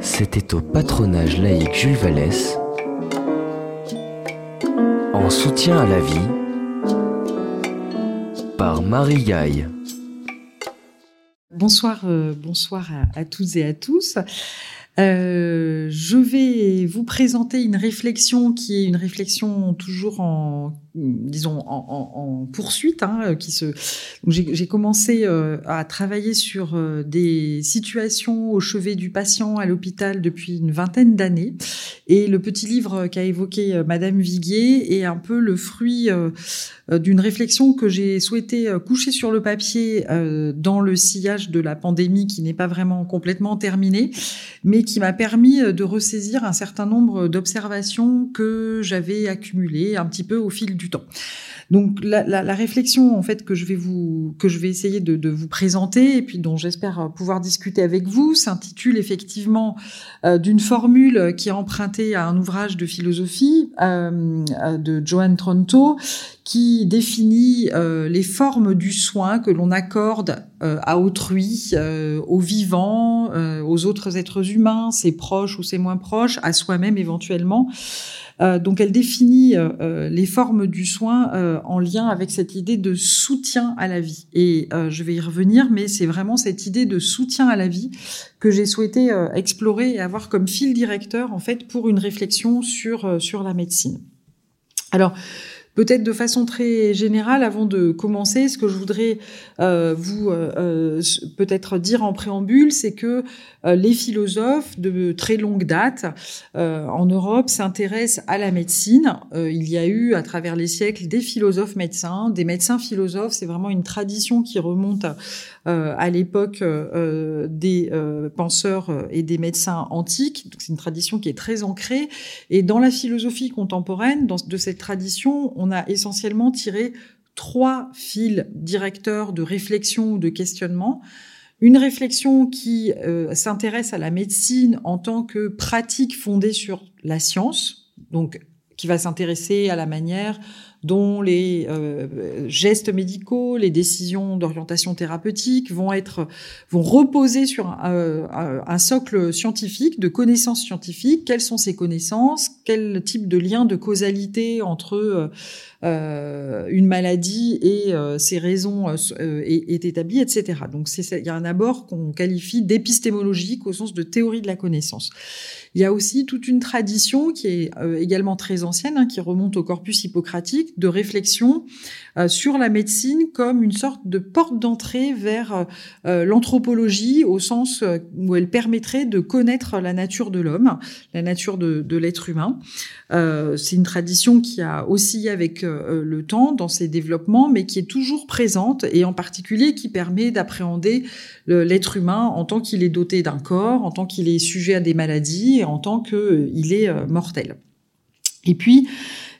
C'était au patronage laïque Jules Vallès, en soutien à la vie, par Marie Gaille. Bonsoir, euh, bonsoir à, toutes et à tous. Euh, je vais vous présenter une réflexion qui est une réflexion toujours en disons en, poursuite hein, qui se j'ai commencé euh, à travailler sur euh, des situations au chevet du patient à l'hôpital depuis une vingtaine d'années. Et le petit livre qu'a évoqué euh, madame Viguier est un peu le fruit d'une réflexion que j'ai souhaité coucher sur le papier dans le sillage de la pandémie qui n'est pas vraiment complètement terminée mais qui m'a permis de ressaisir un certain nombre d'observations que j'avais accumulées un petit peu au fil temps. Donc la, réflexion en fait que je vais vous que je vais essayer de, vous présenter et puis dont j'espère pouvoir discuter avec vous s'intitule effectivement euh, d'une formule qui est empruntée à un ouvrage de philosophie euh, de Joan Tronto qui définit euh, les formes du soin que l'on accorde euh, à autrui, euh, aux vivants, aux autres êtres humains, ses proches ou ses moins proches, à soi-même éventuellement. Donc elle définit les formes du soin en lien avec cette idée de soutien à la vie. Et je vais y revenir, mais c'est vraiment cette idée de soutien à la vie que j'ai souhaité explorer et avoir comme fil directeur en fait pour une réflexion sur sur la médecine. Alors Peut-être de façon très générale, avant de commencer, ce que je voudrais euh, vous euh, euh peut-être dire en préambule, c'est que les philosophes de très longue date en Europe s'intéressent à la médecine. il y a eu à travers les siècles des philosophes médecins, des médecins philosophes. C'est vraiment une tradition qui remonte à l'époque des penseurs et des médecins antiques. C'est une tradition qui est très ancrée. Et dans la philosophie contemporaine, dans, de cette tradition, on a essentiellement tiré trois fils directeurs de réflexion ou de questionnement. Une réflexion qui euh, s'intéresse à la médecine en tant que pratique fondée sur la science, donc qui va s'intéresser à la manière dont les euh, gestes médicaux, les décisions d'orientation thérapeutique vont être vont reposer sur un, euh, un, socle scientifique, de connaissances scientifiques. Quelles sont ces connaissances? Quel type de lien de causalité entre euh, une maladie et ses raisons est, est, établi, etc. Donc il y a un abord qu'on qualifie d'épistémologique au sens de théorie de la connaissance. Il y a aussi toute une tradition qui est également très ancienne, hein, qui remonte au corpus hippocratique de réflexion euh, sur la médecine comme une sorte de porte d'entrée vers euh, euh, l'anthropologie au sens où elle permettrait de connaître la nature de l'homme, la nature de, l'être humain. c'est une tradition qui a oscillé avec le temps dans ses développements, mais qui est toujours présente et en particulier qui permet d'appréhender l'être humain en tant qu'il est doté d'un corps, en tant qu'il est sujet à des maladies et en tant qu'il est mortel. Et puis,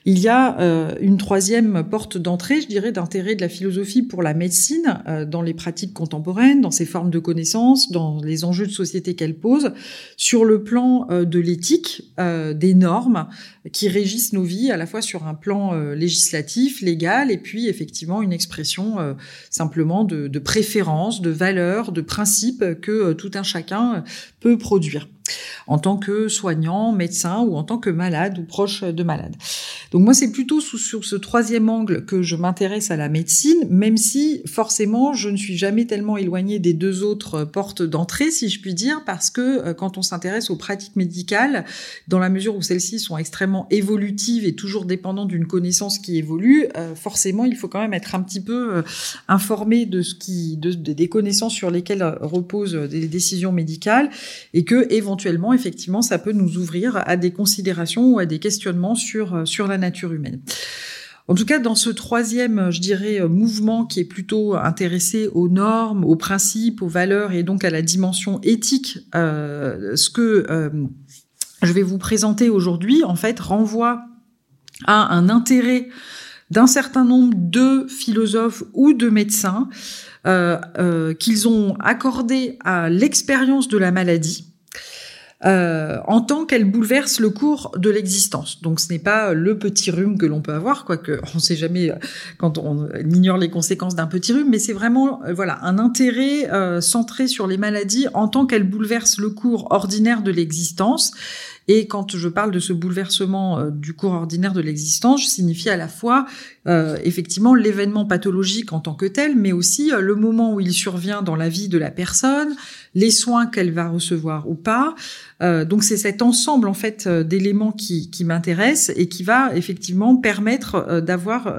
il y a euh, une troisième porte d'entrée, je dirais, d'intérêt de la philosophie pour la médecine euh, dans les pratiques contemporaines, dans ses formes de connaissances, dans les enjeux de société qu'elle pose, sur le plan euh, de l'éthique, des normes qui régissent nos vies, à la fois sur un plan législatif, légal, et puis effectivement une expression simplement de, de préférence, de valeurs, de principes que tout un chacun peut produire en tant que soignant, médecin ou en tant que malade ou proche de malade. Donc moi, c'est plutôt sur ce troisième angle que je m'intéresse à la médecine, même si forcément, je ne suis jamais tellement éloignée des deux autres portes d'entrée, si je puis dire, parce que euh, quand on s'intéresse aux pratiques médicales, dans la mesure où celles-ci sont extrêmement évolutives et toujours dépendantes d'une connaissance qui évolue, euh, forcément, il faut quand même être un petit peu euh, informé de ce qui, de, des connaissances sur lesquelles reposent des décisions médicales et que éventuellement, effectivement, ça peut nous ouvrir à des considérations ou à des questionnements sur sur la nature humaine. En tout cas, dans ce troisième, je dirais, mouvement qui est plutôt intéressé aux normes, aux principes, aux valeurs et donc à la dimension éthique, euh, ce que euh, je vais vous présenter aujourd'hui, en fait, renvoie à un intérêt d'un certain nombre de philosophes ou de médecins euh, qu'ils ont accordé à l'expérience de la maladie euh, en tant qu'elle bouleverse le cours de l'existence. Donc ce n'est pas le petit rhume que l'on peut avoir, quoique on ne sait jamais euh, quand on ignore les conséquences d'un petit rhume, mais c'est vraiment euh, voilà un intérêt centré sur les maladies en tant qu'elles bouleversent le cours ordinaire de l'existence. Et quand je parle de ce bouleversement du cours ordinaire de l'existence, je signifie à la fois euh, effectivement l'événement pathologique en tant que tel, mais aussi le moment où il survient dans la vie de la personne, les soins qu'elle va recevoir ou pas, euh, donc c'est cet ensemble en fait euh, d'éléments qui, m'intéresse et qui va effectivement permettre euh, d'avoir,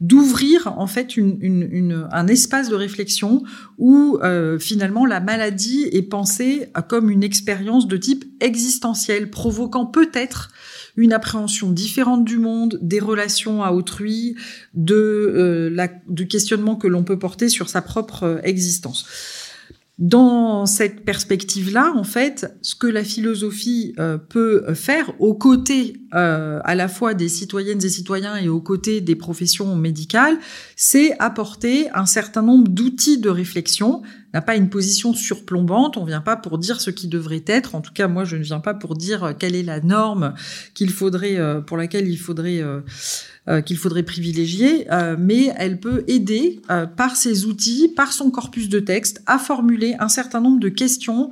d'ouvrir en fait un espace de réflexion où finalement la maladie est pensée comme une expérience de type existentiel, provoquant peut-être une appréhension différente du monde, des relations à autrui, de du questionnement que l'on peut porter sur sa propre existence. Dans cette perspective-là, en fait, ce que la philosophie euh, peut faire aux côtés euh, à la fois des citoyennes et citoyens et aux côtés des professions médicales, c'est apporter un certain nombre d'outils de réflexion. Pas une position surplombante. On vient pas pour dire ce qui devrait être. En tout cas, moi, je ne viens pas pour dire quelle est la norme qu'il faudrait, euh, pour laquelle il faudrait euh, qu'il faudrait privilégier, euh, mais elle peut aider euh, par ses outils, par son corpus de texte, à formuler un certain nombre de questions,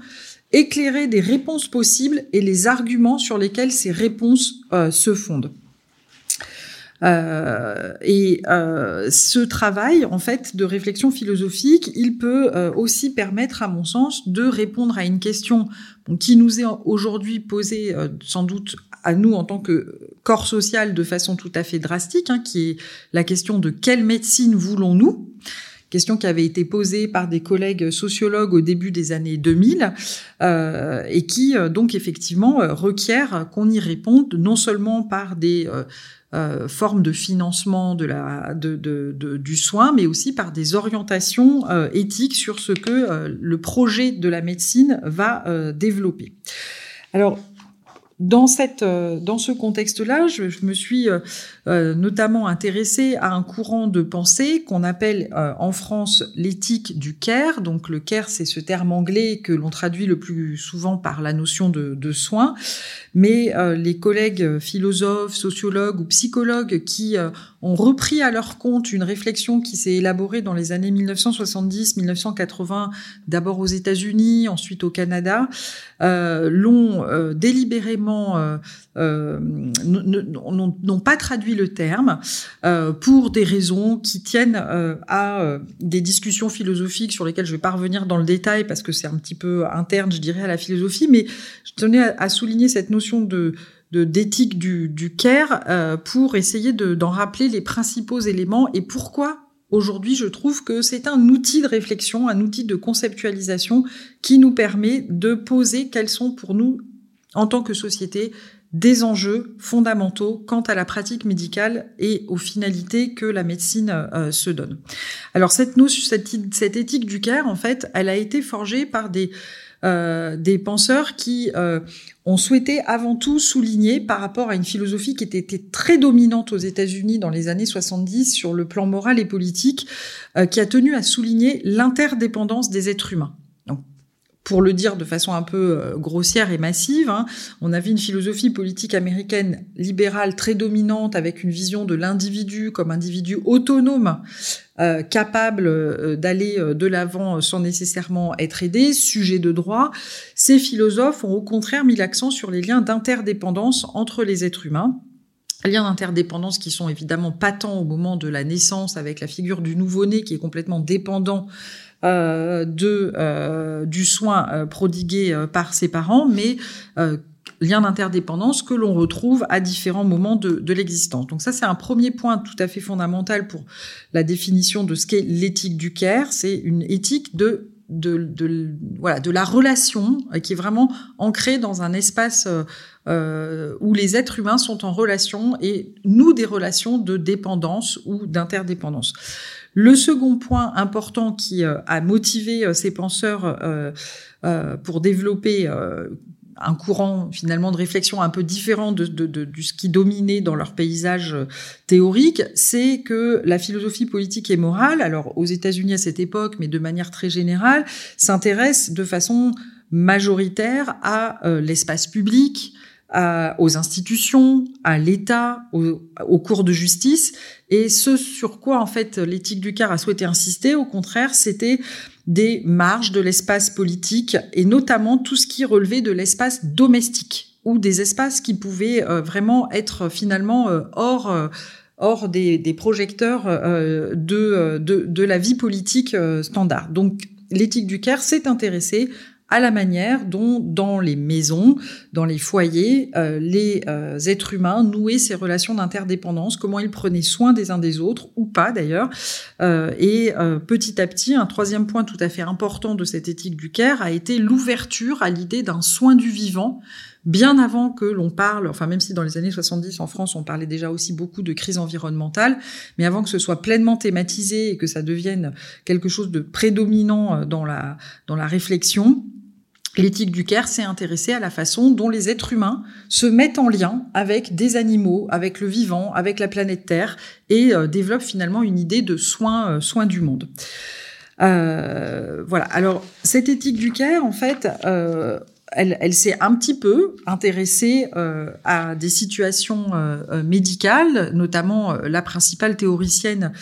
éclairer des réponses possibles et les arguments sur lesquels ces réponses se fondent. Euh, et euh, ce travail, en fait, de réflexion philosophique, il peut euh, aussi permettre, à mon sens, de répondre à une question qui nous est aujourd'hui posée, sans doute à nous en tant que corps social, de façon tout à fait drastique, hein, qui est la question de quelle médecine voulons-nous? Question qui avait été posée par des collègues sociologues au début des années 2000 euh, et qui donc effectivement requiert qu'on y réponde non seulement par des euh, forme de financement de la, de, de, du soin, mais aussi par des orientations euh, éthiques sur ce que euh, le projet de la médecine va développer. Alors, dans, cette, dans ce contexte-là, je, je, me suis euh, notamment intéressé à un courant de pensée qu'on appelle euh, en France l'éthique du care. Donc le care, c'est ce terme anglais que l'on traduit le plus souvent par la notion de, de soin. Mais euh, les collègues philosophes, sociologues ou psychologues qui ont repris à leur compte une réflexion qui s'est élaborée dans les années 1970-1980, d'abord aux États-Unis, ensuite au Canada, l'ont délibérément n'ont pas traduit le terme euh, pour des raisons qui tiennent euh, à euh, des discussions philosophiques sur lesquelles je vais pas revenir dans le détail parce que c'est un petit peu interne, je dirais, à la philosophie, mais je tenais à, souligner cette notion de d'éthique du, du care pour essayer d'en rappeler les principaux éléments et pourquoi Aujourd'hui, je trouve que c'est un outil de réflexion, un outil de conceptualisation qui nous permet de poser quels sont pour nous, en tant que société, des enjeux fondamentaux quant à la pratique médicale et aux finalités que la médecine euh, se donne. Alors cette notion, cette, cette, éthique du care, en fait, elle a été forgée par des euh, des penseurs qui euh, ont souhaité avant tout souligner par rapport à une philosophie qui était, était très dominante aux États-Unis dans les années 70 sur le plan moral et politique, qui a tenu à souligner l'interdépendance des êtres humains pour le dire de façon un peu euh, grossière et massive, hein, on avait une philosophie politique américaine libérale très dominante avec une vision de l'individu comme individu autonome, euh, capable euh, d'aller de l'avant sans nécessairement être aidé, sujet de droit. Ces philosophes ont au contraire mis l'accent sur les liens d'interdépendance entre les êtres humains liens d'interdépendance qui sont évidemment patents au moment de la naissance avec la figure du nouveau-né qui est complètement dépendant euh, de euh, du soin euh, prodigué par ses parents, mais lien d'interdépendance que l'on retrouve à différents moments de, de l'existence. Donc ça, c'est un premier point tout à fait fondamental pour la définition de ce qu'est l'éthique du care. C'est une éthique de de, voilà de la relation qui est vraiment ancrée dans un espace euh, où les êtres humains sont en relation et nous des relations de dépendance ou d'interdépendance. Le second point important qui euh, a motivé euh, ces penseurs euh, pour développer un courant finalement de réflexion un peu différent de, ce qui dominait dans leur paysage théorique, c'est que la philosophie politique et morale, alors aux États-Unis à cette époque, mais de manière très générale, s'intéresse de façon majoritaire à l'espace public, aux institutions, à l'État, aux, cours de justice. Et ce sur quoi, en fait, l'éthique du CAR a souhaité insister, au contraire, c'était des marges de l'espace politique et notamment tout ce qui relevait de l'espace domestique ou des espaces qui pouvaient euh, vraiment être finalement euh, hors euh, hors des, des projecteurs de, de, de, la vie politique standard. Donc l'éthique du Caire s'est intéressée à la manière dont, dans les maisons, dans les foyers, euh, les euh, êtres humains nouaient ces relations d'interdépendance, comment ils prenaient soin des uns des autres, ou pas d'ailleurs. Euh, et petit à petit, un troisième point tout à fait important de cette éthique du Caire a été l'ouverture à l'idée d'un soin du vivant, bien avant que l'on parle, enfin même si dans les années 70 en France on parlait déjà aussi beaucoup de crise environnementale, mais avant que ce soit pleinement thématisé et que ça devienne quelque chose de prédominant dans la, dans la réflexion, L'éthique du Caire s'est intéressée à la façon dont les êtres humains se mettent en lien avec des animaux, avec le vivant, avec la planète Terre et euh, développent finalement une idée de soin, euh, soin du monde. Euh, voilà. Alors cette éthique du Caire, en fait, euh, elle, s'est un petit peu intéressée euh, à des situations euh, euh, médicales, notamment la principale théoricienne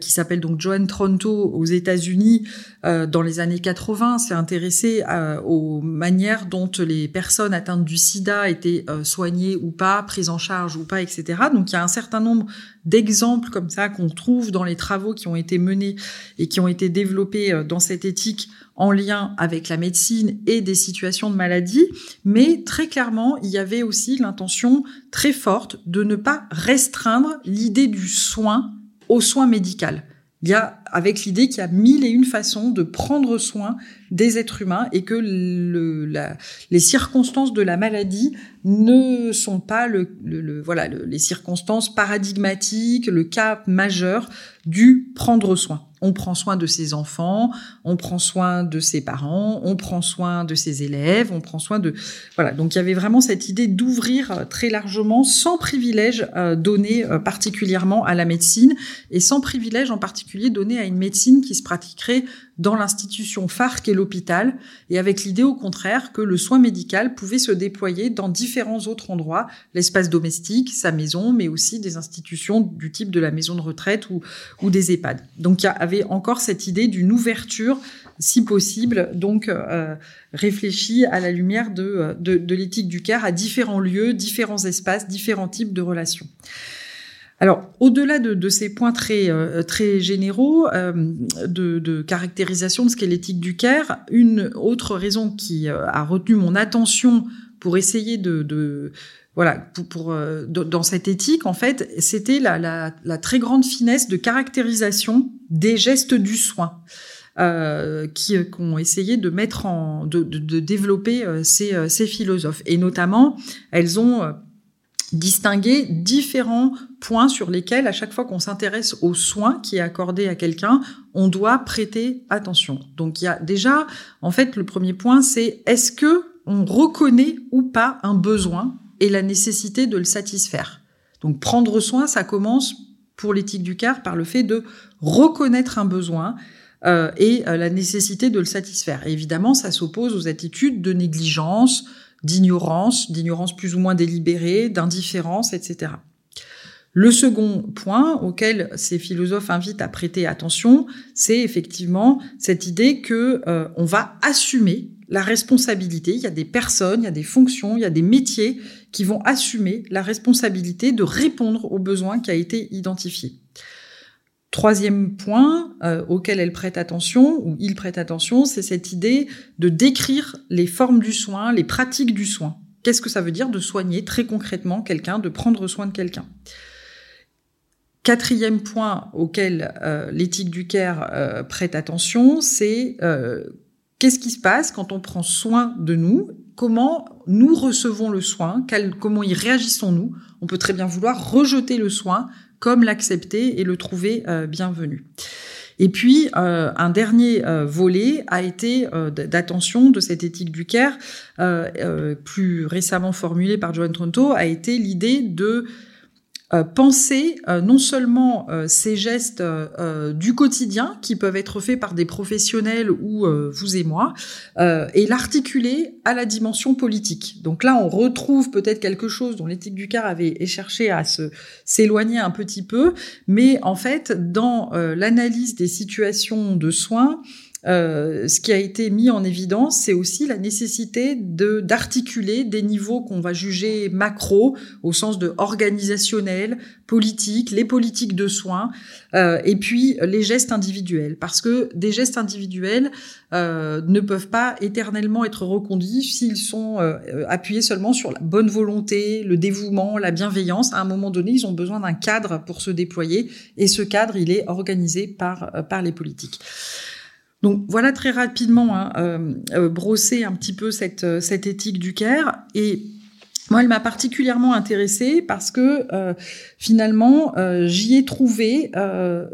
qui s'appelle donc Joanne Tronto aux États-Unis dans les années 80 s'est intéressée aux manières dont les personnes atteintes du SIDA étaient soignées ou pas, prises en charge ou pas, etc. Donc il y a un certain nombre d'exemples comme ça qu'on trouve dans les travaux qui ont été menés et qui ont été développés dans cette éthique en lien avec la médecine et des situations de maladie, mais très clairement, il y avait aussi l'intention très forte de ne pas restreindre l'idée du soin au soin médical. Il y a avec l'idée qu'il y a mille et une façons de prendre soin des êtres humains et que les circonstances de la maladie ne sont pas les circonstances paradigmatiques, le cas majeur du prendre soin on prend soin de ses enfants, on prend soin de ses parents, on prend soin de ses élèves, on prend soin de voilà. Donc il y avait vraiment cette idée d'ouvrir euh, très largement, sans privilège euh, donné euh, particulièrement à la médecine et sans privilège en particulier donné à une médecine qui se pratiquerait dans l'institution phare qu'est l'hôpital, et avec l'idée au contraire que le soin médical pouvait se déployer dans différents autres endroits, l'espace domestique, sa maison, mais aussi des institutions du type de la maison de retraite ou, des EHPAD. Donc il y avait encore cette idée d'une ouverture, si possible, donc euh, réfléchie à la lumière de, de, de l'éthique du CAR à différents lieux, différents espaces, différents types de relations. Alors, au-delà de, ces points très euh, généraux euh, de, caractérisation de ce qu'est l'éthique du Caire, une autre raison qui euh, a retenu mon attention pour essayer de, voilà pour, dans cette éthique en fait, c'était la, très grande finesse de caractérisation des gestes du soin. qui, ont essayé de mettre en, de, développer ces, ces philosophes. Et notamment, elles ont distinguer différents points sur lesquels, à chaque fois qu'on s'intéresse aux soins qui est accordé à quelqu'un, on doit prêter attention. Donc il y a déjà, en fait, le premier point, c'est est-ce que on reconnaît ou pas un besoin et la nécessité de le satisfaire? Donc prendre soin, ça commence pour l'éthique du car par le fait de reconnaître un besoin euh, et euh, la nécessité de le satisfaire. évidemment, ça s'oppose aux attitudes de négligence, d'ignorance, d'ignorance plus ou moins délibérée, d'indifférence, etc. Le second point auquel ces philosophes invitent à prêter attention, c'est effectivement cette idée que euh, on va assumer la responsabilité. Il y a des personnes, il y a des fonctions, il y a des métiers qui vont assumer la responsabilité de répondre aux besoins qui a été identifié. Troisième point euh, auquel elle prête attention, ou il prête attention, c'est cette idée de décrire les formes du soin, les pratiques du soin. Qu'est-ce que ça veut dire de soigner très concrètement quelqu'un, de prendre soin de quelqu'un? Quatrième point auquel euh, l'éthique du care euh, prête attention, c'est qu'est-ce qui se passe quand on prend soin de nous? Comment nous recevons le soin? Comment y réagissons-nous? On peut très bien vouloir rejeter le soin, comme l'accepter et le trouver euh, bienvenu. Et puis, euh, un dernier euh, volet a été d'attention de cette éthique du care, plus récemment formulée par Joan Tronto, a été l'idée de penser euh, non seulement euh, ces gestes du quotidien qui peuvent être faits par des professionnels ou vous et moi, et l'articuler à la dimension politique. Donc là, on retrouve peut-être quelque chose dont l'éthique du car avait cherché à se s'éloigner un petit peu, mais en fait, dans l'analyse des situations de soins, euh, ce qui a été mis en évidence, c'est aussi la nécessité de d'articuler des niveaux qu'on va juger macro, au sens de organisationnel, politique, les politiques de soins, euh, et puis les gestes individuels, parce que des gestes individuels euh, ne peuvent pas éternellement être reconduits s'ils sont euh, appuyés seulement sur la bonne volonté, le dévouement, la bienveillance. À un moment donné, ils ont besoin d'un cadre pour se déployer, et ce cadre, il est organisé par par les politiques. Donc voilà très rapidement hein, euh, euh, brosser un petit peu cette, euh, cette éthique du CARE et moi, elle m'a particulièrement intéressée parce que finalement, j'y ai trouvé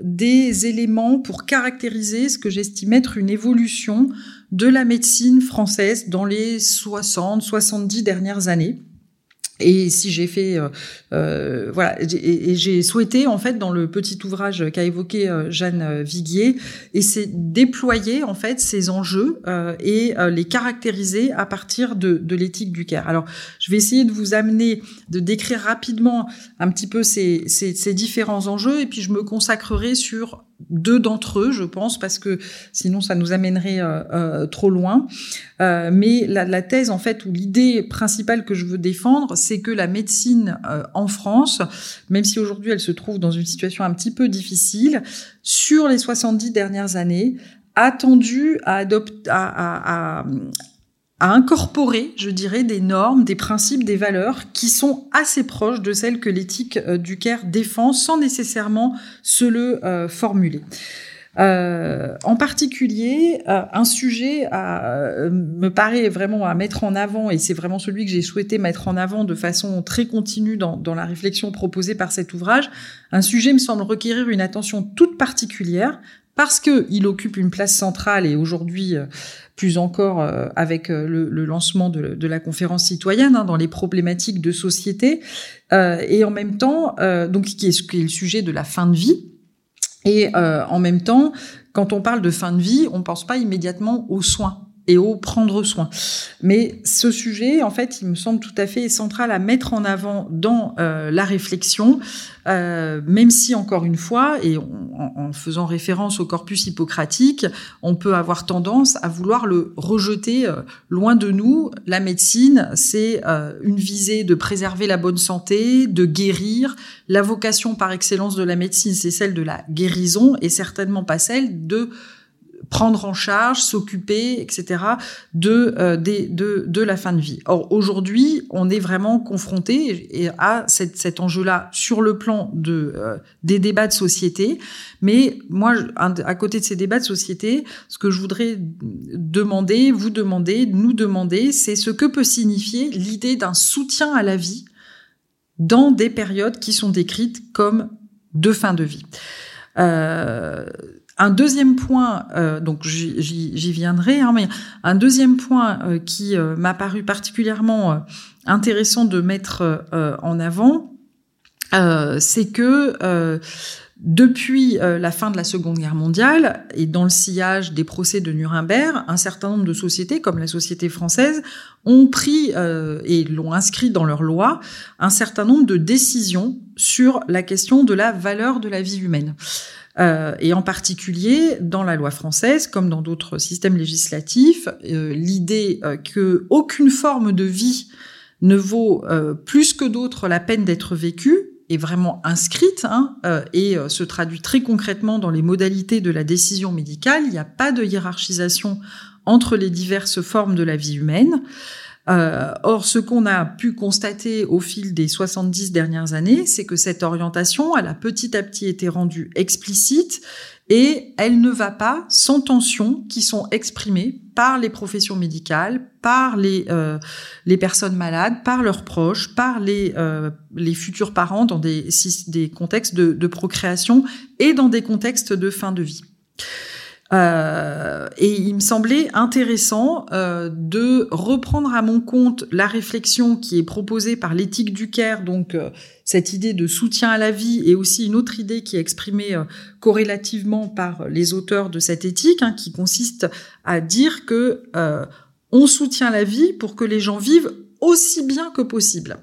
des éléments pour caractériser ce que j'estime être une évolution de la médecine française dans les 60, 70 dernières années. Et si j'ai fait, euh, euh voilà, et, j'ai souhaité en fait dans le petit ouvrage qu'a évoqué euh, Jeanne Viguier, et c'est déployer en fait ces enjeux euh, et les caractériser à partir de, de l'éthique du care. Alors, je vais essayer de vous amener, de décrire rapidement un petit peu ces, ces, ces différents enjeux, et puis je me consacrerai sur deux d'entre eux, je pense, parce que sinon ça nous amènerait euh, euh, trop loin. Euh, mais la, la, thèse, en fait, ou l'idée principale que je veux défendre, c'est que la médecine en France, même si aujourd'hui elle se trouve dans une situation un petit peu difficile, sur les 70 dernières années, a tendu à, adopter, à, à, à incorporer, je dirais, des normes, des principes, des valeurs qui sont assez proches de celles que l'éthique euh, du Caire défend sans nécessairement se le euh, formuler. Euh, en particulier, un sujet à, me paraît vraiment à mettre en avant, et c'est vraiment celui que j'ai souhaité mettre en avant de façon très continue dans la réflexion proposée par cet ouvrage. Un sujet me semble requérir une attention toute particulière parce qu'il occupe une place centrale et aujourd'hui plus encore euh, avec euh, le, lancement de, la conférence citoyenne hein, dans les problématiques de société, euh, et en même temps, donc qui est, le sujet de la fin de vie. Et en même temps, quand on parle de fin de vie, on pense pas immédiatement aux soins et au prendre soin. Mais ce sujet, en fait, il me semble tout à fait central à mettre en avant dans euh, la réflexion, euh, même si, encore une fois, et en, faisant référence au corpus hippocratique, on peut avoir tendance à vouloir le rejeter euh, loin de nous. La médecine, c'est une visée de préserver la bonne santé, de guérir. La vocation par excellence de la médecine, c'est celle de la guérison et certainement pas celle de prendre en charge, s'occuper, etc. de, euh, de, de la fin de vie. Or aujourd'hui, on est vraiment confronté à cet enjeu-là sur le plan de euh, des débats de société. Mais moi, à côté de ces débats de société, ce que je voudrais demander, vous demander, nous demander, c'est ce que peut signifier l'idée d'un soutien à la vie dans des périodes qui sont décrites comme de fin de vie. Euh, un deuxième point, euh, donc j'y viendrai, hein, mais un deuxième point euh, qui euh, m'a paru particulièrement intéressant de mettre en avant, c'est que depuis la fin de la Seconde Guerre mondiale et dans le sillage des procès de Nuremberg, un certain nombre de sociétés, comme la société française, ont pris et l'ont inscrit dans leur loi un certain nombre de décisions sur la question de la valeur de la vie humaine. Euh, et en particulier, dans la loi française, comme dans d'autres systèmes législatifs, euh, l'idée euh, que aucune forme de vie ne vaut plus que d'autres la peine d'être vécue est vraiment inscrite hein, et se traduit très concrètement dans les modalités de la décision médicale. Il n'y a pas de hiérarchisation entre les diverses formes de la vie humaine. Euh, or, ce qu'on a pu constater au fil des 70 dernières années, c'est que cette orientation, elle a petit à petit été rendue explicite et elle ne va pas sans tensions qui sont exprimées par les professions médicales, par les, euh, personnes malades, par leurs proches, par les, euh, futurs parents dans des, contextes de procréation et dans des contextes de fin de vie. Euh, et il me semblait intéressant euh, de reprendre à mon compte la réflexion qui est proposée par l'éthique du Caire, donc euh, cette idée de soutien à la vie, et aussi une autre idée qui est exprimée euh, corrélativement par les auteurs de cette éthique, hein, qui consiste à dire que on soutient la vie pour que les gens vivent aussi bien que possible.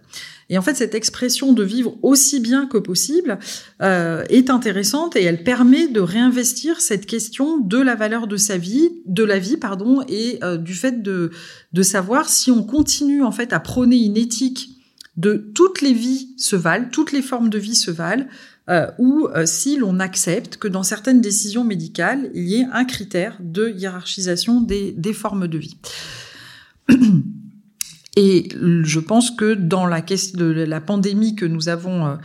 Et en fait, cette expression de vivre aussi bien que possible euh, est intéressante et elle permet de réinvestir cette question de la valeur de sa vie, de la vie, pardon, et euh, du fait de, de savoir si on continue en fait à prôner une éthique de toutes les vies se valent, toutes les formes de vie se valent, euh, ou si l'on accepte que dans certaines décisions médicales, il y ait un critère de hiérarchisation des, des formes de vie. Et je pense que dans la question de la pandémie que nous avons,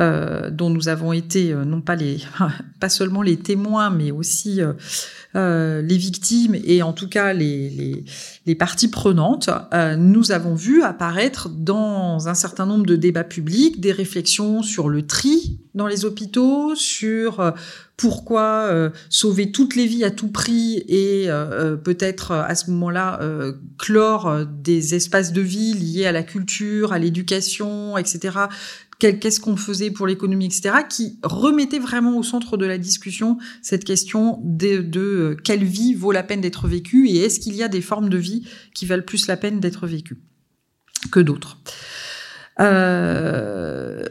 euh, dont nous avons été euh, non pas les, pas seulement les témoins, mais aussi euh, les victimes et en tout cas les, les, parties prenantes, nous avons vu apparaître dans un certain nombre de débats publics des réflexions sur le tri dans les hôpitaux, sur pourquoi sauver toutes les vies à tout prix et peut-être à ce moment-là clore des espaces de vie liés à la culture, à l'éducation, etc qu'est-ce qu'on faisait pour l'économie, etc., qui remettait vraiment au centre de la discussion cette question de, euh, quelle vie vaut la peine d'être vécue et est-ce qu'il y a des formes de vie qui valent plus la peine d'être vécues que d'autres. Euh,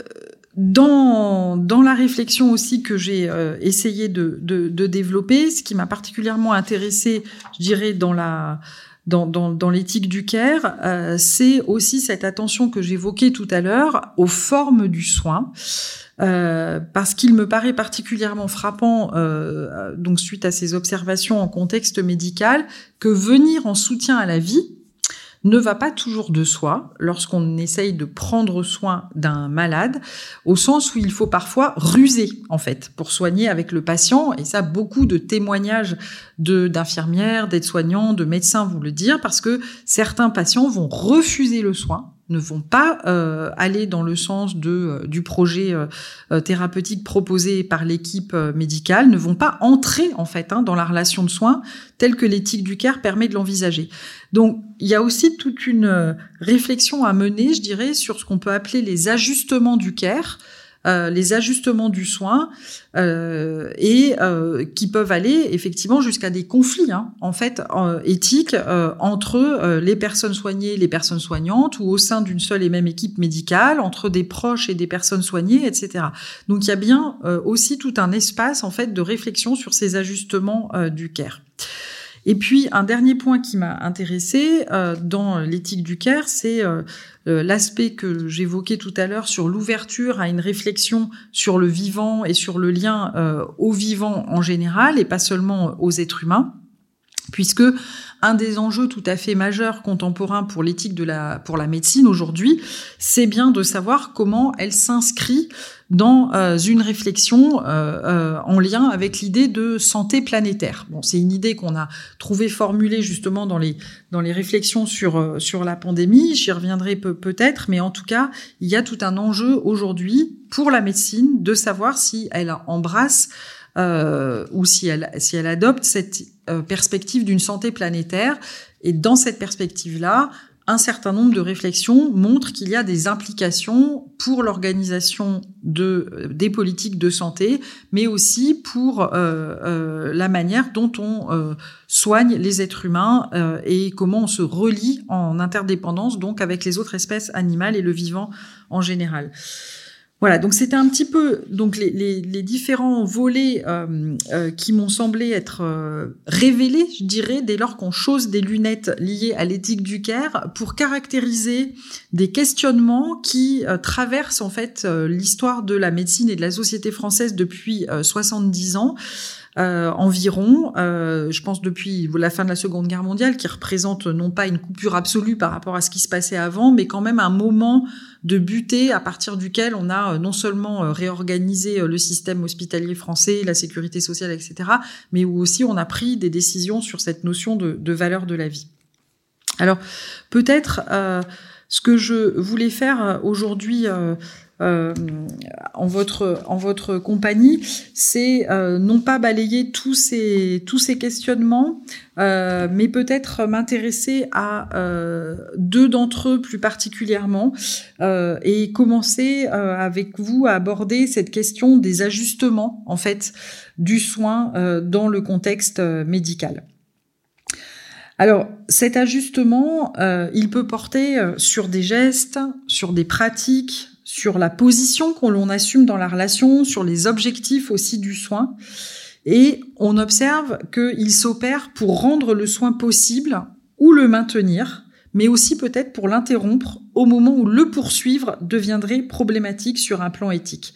dans, dans la réflexion aussi que j'ai euh, essayé de, de, de, développer, ce qui m'a particulièrement intéressé, je dirais, dans la dans, dans, dans l'éthique du care, euh, c'est aussi cette attention que j'évoquais tout à l'heure aux formes du soin. Euh, parce qu'il me paraît particulièrement frappant, euh, donc suite à ces observations en contexte médical, que venir en soutien à la vie, ne va pas toujours de soi lorsqu'on essaye de prendre soin d'un malade, au sens où il faut parfois ruser, en fait, pour soigner avec le patient. Et ça, beaucoup de témoignages d'infirmières, d'aides-soignants, de médecins vous le dire, parce que certains patients vont refuser le soin ne vont pas euh, aller dans le sens de euh, du projet euh, thérapeutique proposé par l'équipe médicale, ne vont pas entrer en fait hein, dans la relation de soins telle que l'éthique du care permet de l'envisager. Donc il y a aussi toute une réflexion à mener, je dirais, sur ce qu'on peut appeler les ajustements du care. Euh, les ajustements du soin euh, et euh, qui peuvent aller effectivement jusqu'à des conflits hein, en fait éthiques entre les personnes soignées, les personnes soignantes ou au sein d'une seule et même équipe médicale, entre des proches et des personnes soignées, etc. Donc il y a bien aussi tout un espace en fait de réflexion sur ces ajustements du care. Et puis un dernier point qui m'a intéressé euh, dans l'éthique du care, c'est euh, euh, l'aspect que j'évoquais tout à l'heure sur l'ouverture à une réflexion sur le vivant et sur le lien au vivant en général et pas seulement aux êtres humains, puisque un des enjeux tout à fait majeurs contemporains pour l'éthique de la médecine aujourd'hui, c'est bien de savoir comment elle s'inscrit dans euh, une réflexion euh, euh, en lien avec l'idée de santé planétaire. Bon, c'est une idée qu'on a trouvé formulée justement dans les dans les réflexions sur sur la pandémie. J'y reviendrai peut-être, mais en tout cas, il y a tout un enjeu aujourd'hui pour la médecine de savoir si elle embrasse euh, ou si elle, si elle adopte cette euh, perspective d'une santé planétaire. Et dans cette perspective-là, un certain nombre de réflexions montrent qu'il y a des implications pour l'organisation euh, des politiques de santé, mais aussi pour euh, euh, la manière dont on soigne les êtres humains et comment on se relie en interdépendance donc avec les autres espèces animales et le vivant en général. Voilà, donc c'était un petit peu donc les, différents volets euh, euh, qui m'ont semblé être euh, révélés, je dirais, dès lors qu'on chose des lunettes liées à l'éthique du Caire pour caractériser des questionnements qui traversent en fait l'histoire de la médecine et de la société française depuis 70 ans euh, environ, euh, je pense depuis la fin de la Seconde Guerre mondiale, qui représente non pas une coupure absolue par rapport à ce qui se passait avant, mais quand même un moment de butée à partir duquel on a euh, non seulement euh, réorganisé le système hospitalier français, la sécurité sociale, etc., mais où aussi on a pris des décisions sur cette notion de, de valeur de la vie. Alors peut-être euh, Ce que je voulais faire aujourd'hui euh, en votre en votre compagnie, c'est euh, non pas balayer tous ces tous ces questionnements, euh, mais peut-être m'intéresser à deux d'entre eux plus particulièrement et commencer avec vous à aborder cette question des ajustements en fait du soin dans le contexte médical. Alors, cet ajustement, il peut porter sur des gestes, sur des pratiques, sur la position qu'on l'on assume dans la relation, sur les objectifs aussi du soin. Et on observe qu'il s'opère pour rendre le soin possible ou le maintenir, mais aussi peut-être pour l'interrompre au moment où le poursuivre deviendrait problématique sur un plan éthique.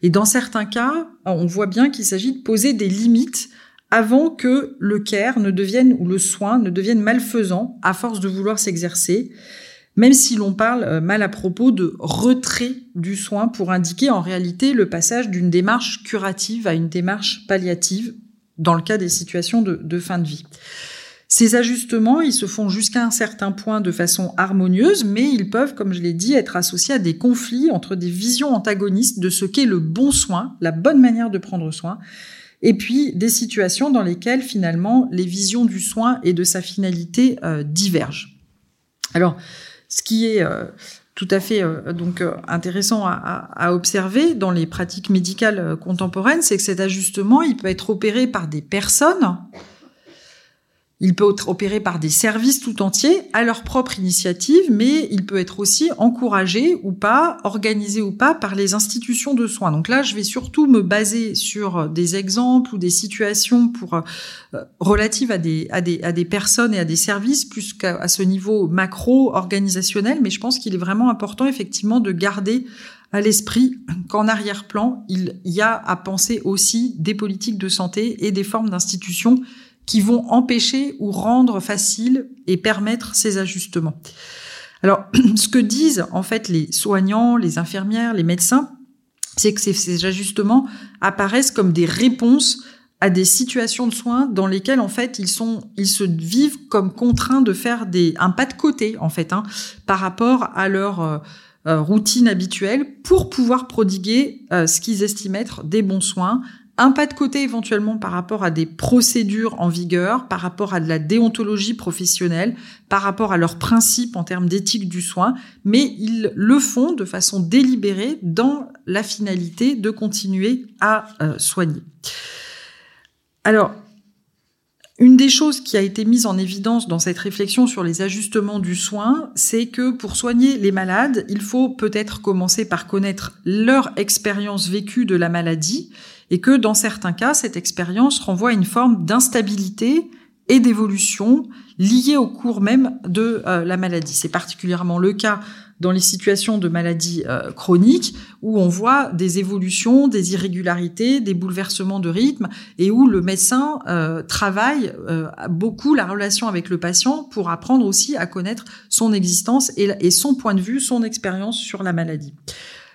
Et dans certains cas, on voit bien qu'il s'agit de poser des limites avant que le care ne devienne ou le soin ne devienne malfaisant à force de vouloir s'exercer même si l'on parle euh, mal à propos de retrait du soin pour indiquer en réalité le passage d'une démarche curative à une démarche palliative dans le cas des situations de, fin de vie. Ces ajustements, ils se font jusqu'à un certain point de façon harmonieuse, mais ils peuvent, comme je l'ai dit, être associés à des conflits entre des visions antagonistes de ce qu'est le bon soin, la bonne manière de prendre soin, et puis des situations dans lesquelles finalement les visions du soin et de sa finalité euh, divergent. Alors, ce qui est euh, tout à fait euh, donc euh, intéressant à, à, observer dans les pratiques médicales contemporaines, c'est que cet ajustement, il peut être opéré par des personnes il peut être opéré par des services tout entiers à leur propre initiative, mais il peut être aussi encouragé ou pas, organisé ou pas par les institutions de soins. Donc là, je vais surtout me baser sur des exemples ou des situations pour euh, relatives à des, à des, à des personnes et à des services plus qu'à ce niveau macro organisationnel. Mais je pense qu'il est vraiment important effectivement de garder à l'esprit qu'en arrière-plan, il y a à penser aussi des politiques de santé et des formes d'institutions qui vont empêcher ou rendre facile et permettre ces ajustements. Alors, ce que disent en fait les soignants, les infirmières, les médecins, c'est que ces, ajustements apparaissent comme des réponses à des situations de soins dans lesquelles en fait ils sont ils se vivent comme contraints de faire des un pas de côté en fait hein, par rapport à leur euh, euh, routine habituelle pour pouvoir prodiguer euh, ce qu'ils estiment être des bons soins un pas de côté éventuellement par rapport à des procédures en vigueur, par rapport à de la déontologie professionnelle, par rapport à leurs principes en termes d'éthique du soin, mais ils le font de façon délibérée dans la finalité de continuer à euh, soigner. Alors, une des choses qui a été mise en évidence dans cette réflexion sur les ajustements du soin, c'est que pour soigner les malades, il faut peut-être commencer par connaître leur expérience vécue de la maladie et que dans certains cas, cette expérience renvoie à une forme d'instabilité et d'évolution liée au cours même de euh, la maladie. C'est particulièrement le cas dans les situations de maladies euh, chroniques où on voit des évolutions, des irrégularités, des bouleversements de rythme et où le médecin euh, travaille beaucoup la relation avec le patient pour apprendre aussi à connaître son existence et son point de vue, son expérience sur la maladie.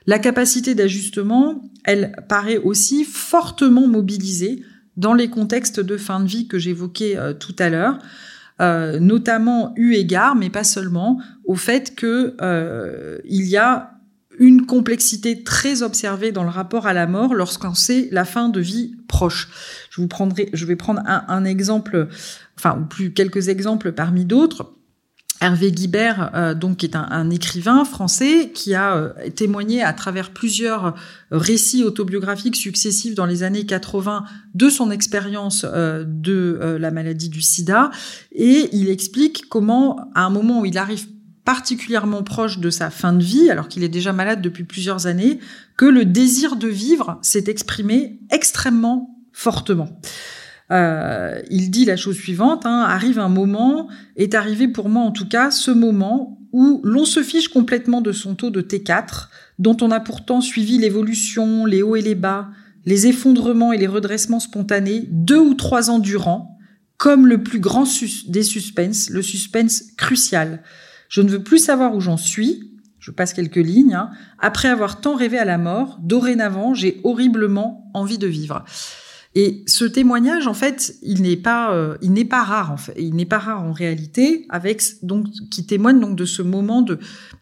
La capacité d'ajustement, elle paraît aussi fortement mobilisée dans les contextes de fin de vie que j'évoquais euh, tout à l'heure, euh, notamment eu égard, mais pas seulement, au fait que euh, il y a une complexité très observée dans le rapport à la mort lorsqu'on sait la fin de vie proche. Je vous prendrai, je vais prendre un, un exemple, enfin ou plus quelques exemples parmi d'autres. Hervé Guibert, euh, donc, est un, écrivain français qui a euh, témoigné à travers plusieurs récits autobiographiques successifs dans les années 80 de son expérience euh, de la maladie du sida. Et il explique comment, à un moment où il arrive particulièrement proche de sa fin de vie, alors qu'il est déjà malade depuis plusieurs années, que le désir de vivre s'est exprimé extrêmement fortement. Euh, il dit la chose suivante, hein, arrive un moment, est arrivé pour moi en tout cas, ce moment où l'on se fiche complètement de son taux de T4, dont on a pourtant suivi l'évolution, les hauts et les bas, les effondrements et les redressements spontanés, deux ou trois ans durant, comme le plus grand des suspens, le suspense crucial. Je ne veux plus savoir où j'en suis, je passe quelques lignes, hein. après avoir tant rêvé à la mort, dorénavant j'ai horriblement envie de vivre. Et ce témoignage, en fait, il n'est pas, euh, il n'est pas rare en fait, il n'est pas rare en réalité, avec donc qui témoigne donc de ce moment de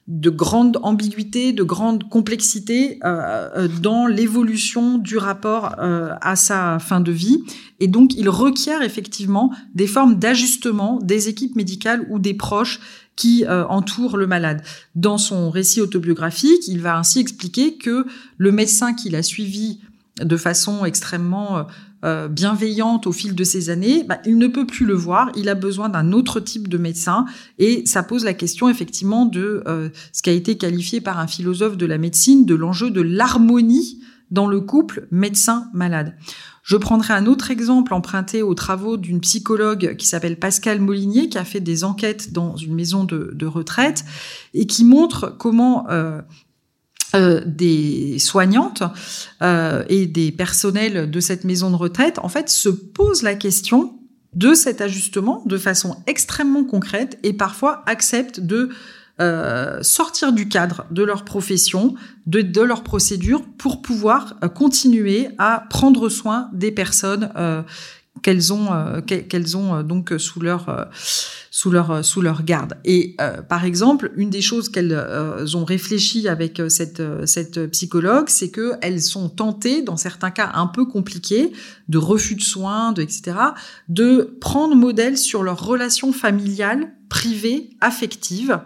de grande ambiguïté, de grande complexité euh, euh dans l'évolution du rapport euh, à sa fin de vie, et donc il requiert effectivement des formes d'ajustement des équipes médicales ou des proches qui euh, entourent le malade. Dans son récit autobiographique, il va ainsi expliquer que le médecin qu'il a suivi de façon extrêmement euh, euh, bienveillante au fil de ces années, bah, il ne peut plus le voir. Il a besoin d'un autre type de médecin et ça pose la question effectivement de euh, ce qui a été qualifié par un philosophe de la médecine de l'enjeu de l'harmonie dans le couple médecin-malade. Je prendrai un autre exemple emprunté aux travaux d'une psychologue qui s'appelle Pascal Molinier, qui a fait des enquêtes dans une maison de, retraite et qui montre comment euh, des soignantes euh, et des personnels de cette maison de retraite, en fait, se posent la question de cet ajustement de façon extrêmement concrète et parfois acceptent de euh, sortir du cadre de leur profession, de, de leur procédure pour pouvoir euh, continuer à prendre soin des personnes euh, qu'elles ont euh, qu'elles ont euh, donc sous leur euh, sous leur sous leur garde. Et par exemple, une des choses qu'elles ont réfléchi avec cette cette psychologue, c'est que elles sont tentées, dans certains cas un peu compliqués, de refus de soins, de etc., de prendre modèle sur leur relation familiale, privée, affective.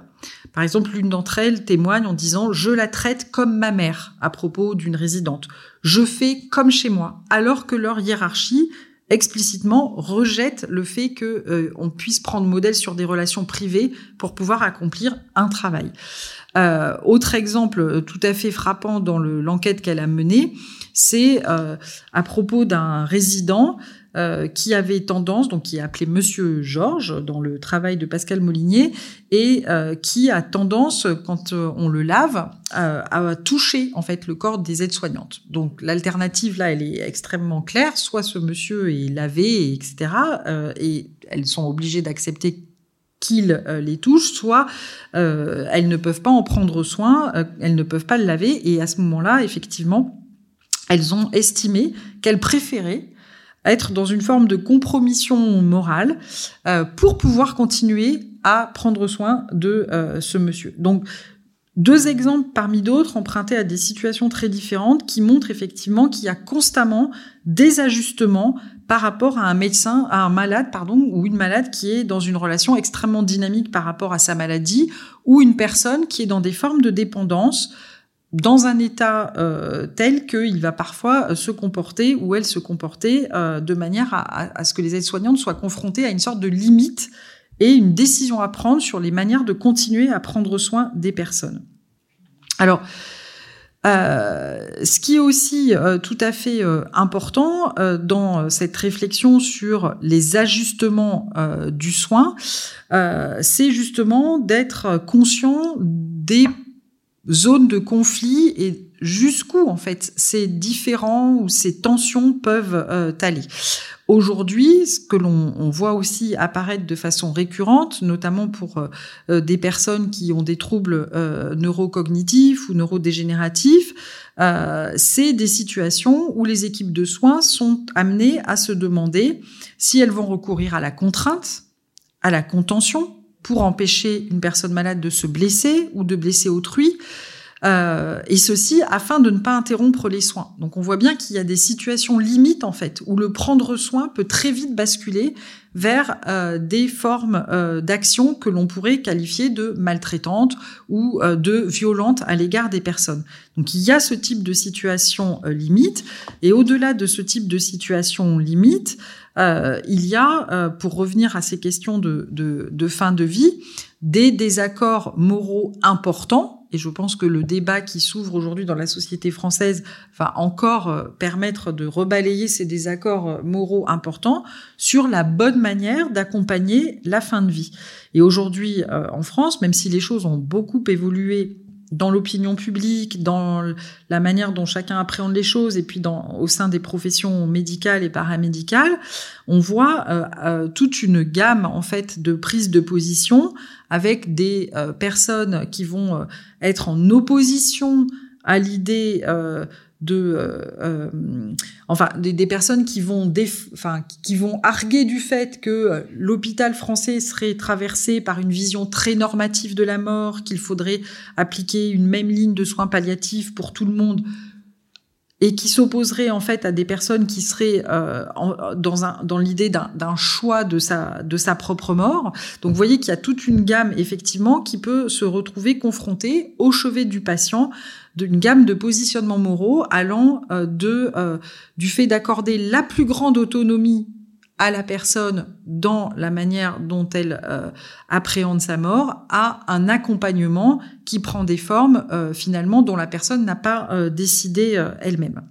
Par exemple, l'une d'entre elles témoigne en disant je la traite comme ma mère à propos d'une résidente. Je fais comme chez moi, alors que leur hiérarchie explicitement rejette le fait que euh, on puisse prendre modèle sur des relations privées pour pouvoir accomplir un travail. Euh, autre exemple euh, tout à fait frappant dans l'enquête qu'elle a menée, c'est à propos d'un résident euh, qui avait tendance, donc qui est appelé Monsieur Georges dans le travail de Pascal Molinier, et euh, qui a tendance, quand euh, on le lave, à toucher en fait le corps des aides-soignantes. Donc l'alternative là, elle est extrêmement claire. Soit ce monsieur est lavé, etc., et elles sont obligées d'accepter qu'il les touche, soit elles ne peuvent pas en prendre soin, elles ne peuvent pas le laver, et à ce moment-là, effectivement, elles ont estimé qu'elles préféraient être dans une forme de compromission morale euh, pour pouvoir continuer à prendre soin de euh, ce monsieur. Donc, deux exemples parmi d'autres empruntés à des situations très différentes qui montrent effectivement qu'il y a constamment des ajustements par rapport à un médecin, à un malade, pardon, ou une malade qui est dans une relation extrêmement dynamique par rapport à sa maladie, ou une personne qui est dans des formes de dépendance, dans un état euh, tel qu'il va parfois euh, se comporter ou elle se comporter euh, de manière à, ce que les aides-soignantes soient confrontées à une sorte de limite et une décision à prendre sur les manières de continuer à prendre soin des personnes. Alors, ce qui est aussi tout à fait important dans cette réflexion sur les ajustements du soin, c'est justement d'être conscient des zone de conflit et jusqu'où en fait ces différents ou ces tensions peuvent euh, aller. Aujourd'hui, ce que l'on voit aussi apparaître de façon récurrente, notamment pour euh, euh, des personnes qui ont des troubles neurocognitifs ou neurodégénératifs, c'est des situations où les équipes de soins sont amenées à se demander si elles vont recourir à la contrainte, à la contention, pour empêcher une personne malade de se blesser ou de blesser autrui. Euh, et ceci afin de ne pas interrompre les soins. Donc on voit bien qu'il y a des situations limites en fait où le prendre soin peut très vite basculer vers euh, des formes euh, d'action que l'on pourrait qualifier de maltraitantes ou euh, de violentes à l'égard des personnes. Donc il y a ce type de situation euh, limite et au-delà de ce type de situation limite, euh, il y a, pour revenir à ces questions de, de, de, fin de vie, des désaccords moraux importants. Et je pense que le débat qui s'ouvre aujourd'hui dans la société française va encore euh, permettre de rebalayer ces désaccords moraux importants sur la bonne manière d'accompagner la fin de vie. Et aujourd'hui, en France, même si les choses ont beaucoup évolué dans l'opinion publique, dans la manière dont chacun appréhende les choses, et puis dans, au sein des professions médicales et paramédicales, on voit euh, euh, toute une gamme en fait de prises de position avec des euh, personnes qui vont être en opposition à l'idée de, euh, euh, enfin, des, personnes qui vont, enfin, qui vont arguer du fait que euh, l'hôpital français serait traversé par une vision très normative de la mort, qu'il faudrait appliquer une même ligne de soins palliatifs pour tout le monde et qui s'opposerait en fait à des personnes qui seraient euh, dans, dans l'idée d'un, choix de sa, de sa propre mort. Donc vous voyez qu'il y a toute une gamme effectivement qui peut se retrouver confrontée au chevet du patient d'une gamme de positionnements moraux allant euh, de euh, du fait d'accorder la plus grande autonomie à la personne dans la manière dont elle euh, appréhende sa mort, à un accompagnement qui prend des formes euh, finalement dont la personne n'a pas euh, décidé elle-même.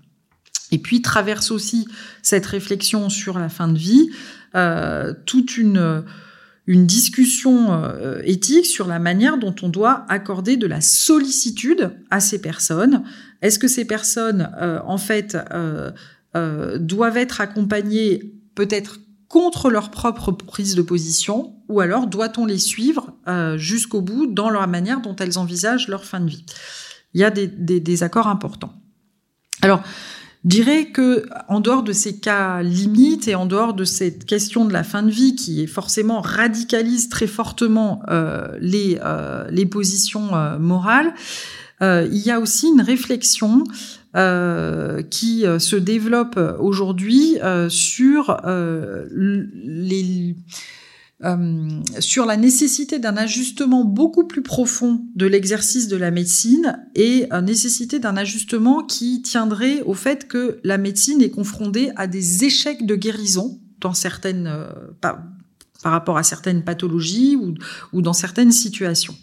Et puis traverse aussi cette réflexion sur la fin de vie toute une une discussion éthique sur la manière dont on doit accorder de la sollicitude à ces personnes. Est-ce que ces personnes, en fait, doivent être accompagnées peut-être contre leur propre prise de position, ou alors doit-on les suivre euh, jusqu'au bout dans la manière dont elles envisagent leur fin de vie? Il y a des, des, accords importants. Alors, je dirais que en dehors de ces cas limites et en dehors de cette question de la fin de vie qui est forcément radicalise très fortement euh, les, euh, les positions morales, il y a aussi une réflexion euh, qui euh, se développe aujourd'hui euh, sur les sur la nécessité d'un ajustement beaucoup plus profond de l'exercice de la médecine et nécessité d'un ajustement qui tiendrait au fait que la médecine est confrontée à des échecs de guérison dans certaines par, par, rapport à certaines pathologies ou, ou dans certaines situations.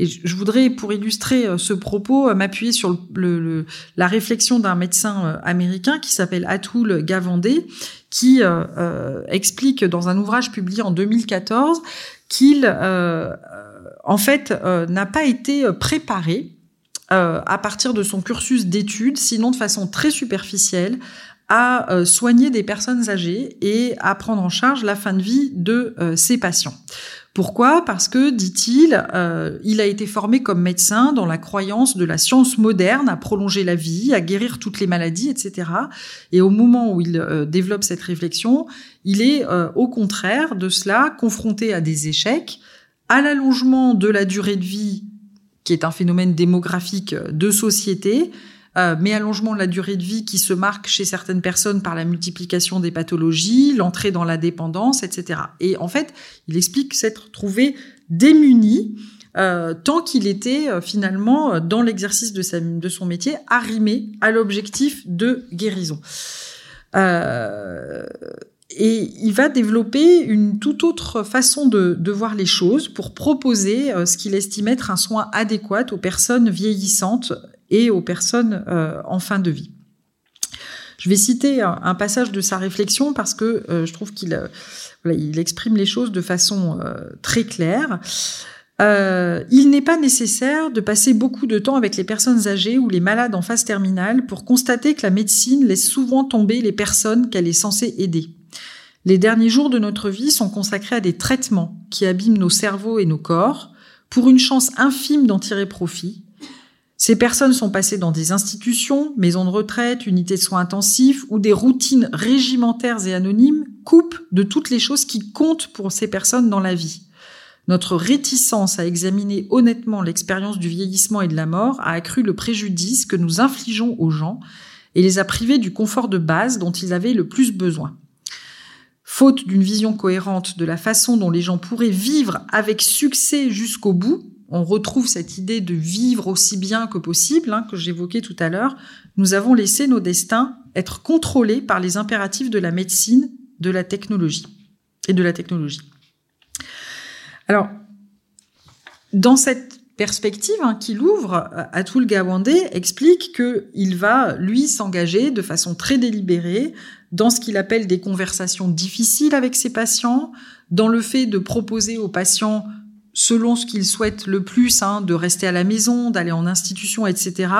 Et je voudrais, pour illustrer euh, ce propos, euh, m'appuyer sur la réflexion d'un médecin euh, américain qui s'appelle Atul Gawande, qui explique dans un ouvrage publié en 2014 qu'il, en fait, n'a pas été préparé à partir de son cursus d'études, sinon de façon très superficielle, à soigner des personnes âgées et à prendre en charge la fin de vie de ses patients. Pourquoi? Parce que, dit-il, euh, il a été formé comme médecin dans la croyance de la science moderne à prolonger la vie, à guérir toutes les maladies, etc. Et au moment où il euh, développe cette réflexion, il est euh, au contraire de cela confronté à des échecs, à l'allongement de la durée de vie, qui est un phénomène démographique de société, euh, mais allongement de la durée de vie qui se marque chez certaines personnes par la multiplication des pathologies, l'entrée dans la dépendance, etc. Et en fait, il explique s'être trouvé démuni euh, tant qu'il était euh, finalement dans l'exercice de, son métier arrimé à l'objectif de guérison. et il va développer une toute autre façon de voir les choses pour proposer ce qu'il estime être un soin adéquat aux personnes vieillissantes et aux personnes euh, en fin de vie. Je vais citer un, passage de sa réflexion parce que euh, je trouve qu'il euh, exprime les choses de façon très claire. il n'est pas nécessaire de passer beaucoup de temps avec les personnes âgées ou les malades en phase terminale pour constater que la médecine laisse souvent tomber les personnes qu'elle est censée aider. Les derniers jours de notre vie sont consacrés à des traitements qui abîment nos cerveaux et nos corps pour une chance infime d'en tirer profit ces personnes sont passées dans des institutions, maisons de retraite, unités de soins intensifs, où des routines régimentaires et anonymes coupent de toutes les choses qui comptent pour ces personnes dans la vie. Notre réticence à examiner honnêtement l'expérience du vieillissement et de la mort a accru le préjudice que nous infligeons aux gens et les a privés du confort de base dont ils avaient le plus besoin. Faute d'une vision cohérente de la façon dont les gens pourraient vivre avec succès jusqu'au bout, on retrouve cette idée de vivre aussi bien que possible, hein, que j'évoquais tout à l'heure, nous avons laissé nos destins être contrôlés par les impératifs de la médecine, de la technologie et de la technologie. Alors, dans cette perspective hein, qu'il ouvre, Atul Gawande explique qu'il va, lui, s'engager de façon très délibérée dans ce qu'il appelle des conversations difficiles avec ses patients, dans le fait de proposer aux patients selon ce qu'ils souhaitent le plus, hein, de rester à la maison, d'aller en institution, etc.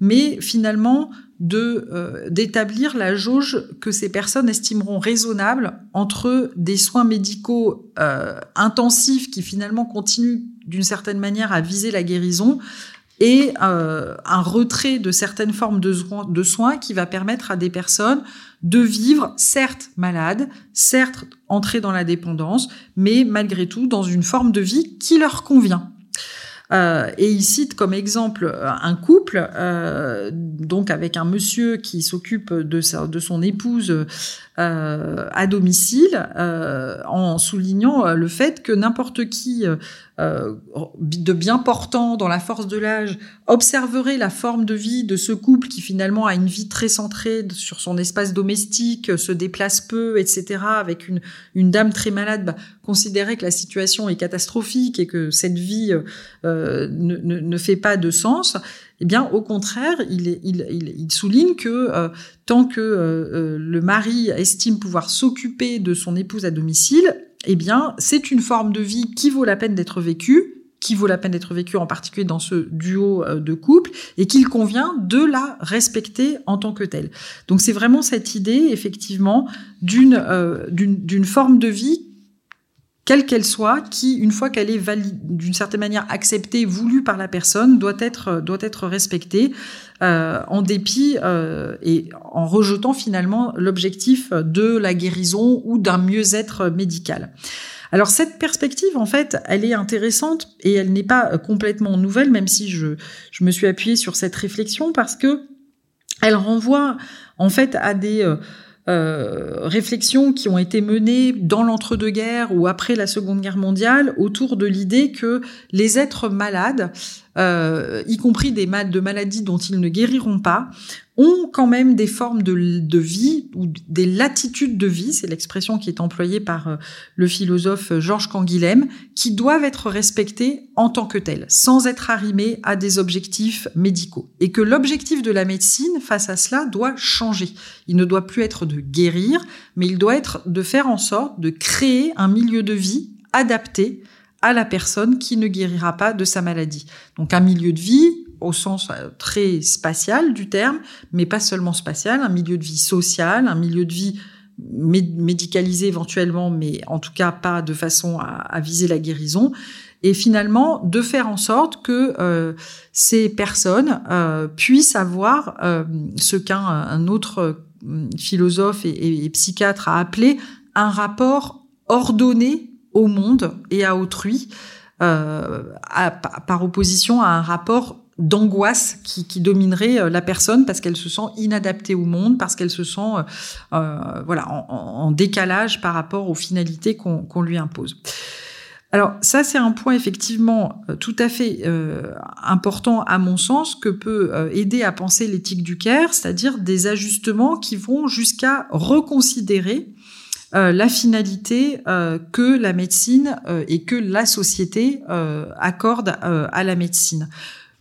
Mais finalement, de euh, d'établir la jauge que ces personnes estimeront raisonnable entre des soins médicaux euh, intensifs qui finalement continuent d'une certaine manière à viser la guérison et euh, un retrait de certaines formes de, soins qui va permettre à des personnes de vivre, certes malades, certes entrer dans la dépendance, mais malgré tout dans une forme de vie qui leur convient. Euh, et il cite comme exemple euh, un couple, euh, donc avec un monsieur qui s'occupe de, de son épouse à domicile, euh, en soulignant le fait que n'importe qui euh, de bien portant dans la force de l'âge observerait la forme de vie de ce couple qui finalement a une vie très centrée sur son espace domestique, se déplace peu, etc., avec une, dame très malade, bah, considérait que la situation est catastrophique et que cette vie euh, ne, fait pas de sens, eh bien, au contraire, il, souligne que euh, tant que euh, le mari estime pouvoir s'occuper de son épouse à domicile, eh bien, c'est une forme de vie qui vaut la peine d'être vécue, qui vaut la peine d'être vécue en particulier dans ce duo euh, de couple, et qu'il convient de la respecter en tant que telle. Donc c'est vraiment cette idée, effectivement, d'une euh, d'une forme de vie quelle qu'elle soit, qui, une fois qu'elle est d'une certaine manière acceptée, voulue par la personne, doit être, doit être respectée, euh, en dépit euh, et en rejetant finalement l'objectif de la guérison ou d'un mieux-être médical. Alors cette perspective, en fait, elle est intéressante et elle n'est pas complètement nouvelle, même si je, je me suis appuyée sur cette réflexion parce que elle renvoie en fait à des euh, réflexions qui ont été menées dans l'entre-deux-guerres ou après la Seconde Guerre mondiale autour de l'idée que les êtres malades, euh, y compris des de maladies dont ils ne guériront pas, ont quand même des formes de, de vie ou des latitudes de vie, c'est l'expression qui est employée par euh, le philosophe Georges Canguilhem, qui doivent être respectées en tant que telles, sans être arrimées à des objectifs médicaux. Et que l'objectif de la médecine face à cela doit changer. Il ne doit plus être de guérir, mais il doit être de faire en sorte de créer un milieu de vie adapté à la personne qui ne guérira pas de sa maladie. Donc un milieu de vie au sens euh, très spatial du terme, mais pas seulement spatial, un milieu de vie social, un milieu de vie médicalisé éventuellement, mais en tout cas pas de façon à, viser la guérison. Et finalement, de faire en sorte que euh, ces personnes euh, puissent avoir ce qu'un autre philosophe et, psychiatre a appelé un rapport ordonné au monde et à autrui, à, par opposition à un rapport d'angoisse qui, dominerait euh, la personne parce qu'elle se sent inadaptée au monde, parce qu'elle se sent euh, euh voilà en, décalage par rapport aux finalités qu'on lui impose. Alors ça, c'est un point effectivement euh, tout à fait euh, important à mon sens que peut aider à penser l'éthique du care, c'est-à-dire des ajustements qui vont jusqu'à reconsidérer euh, la finalité euh, que la médecine et que la société accorde à la médecine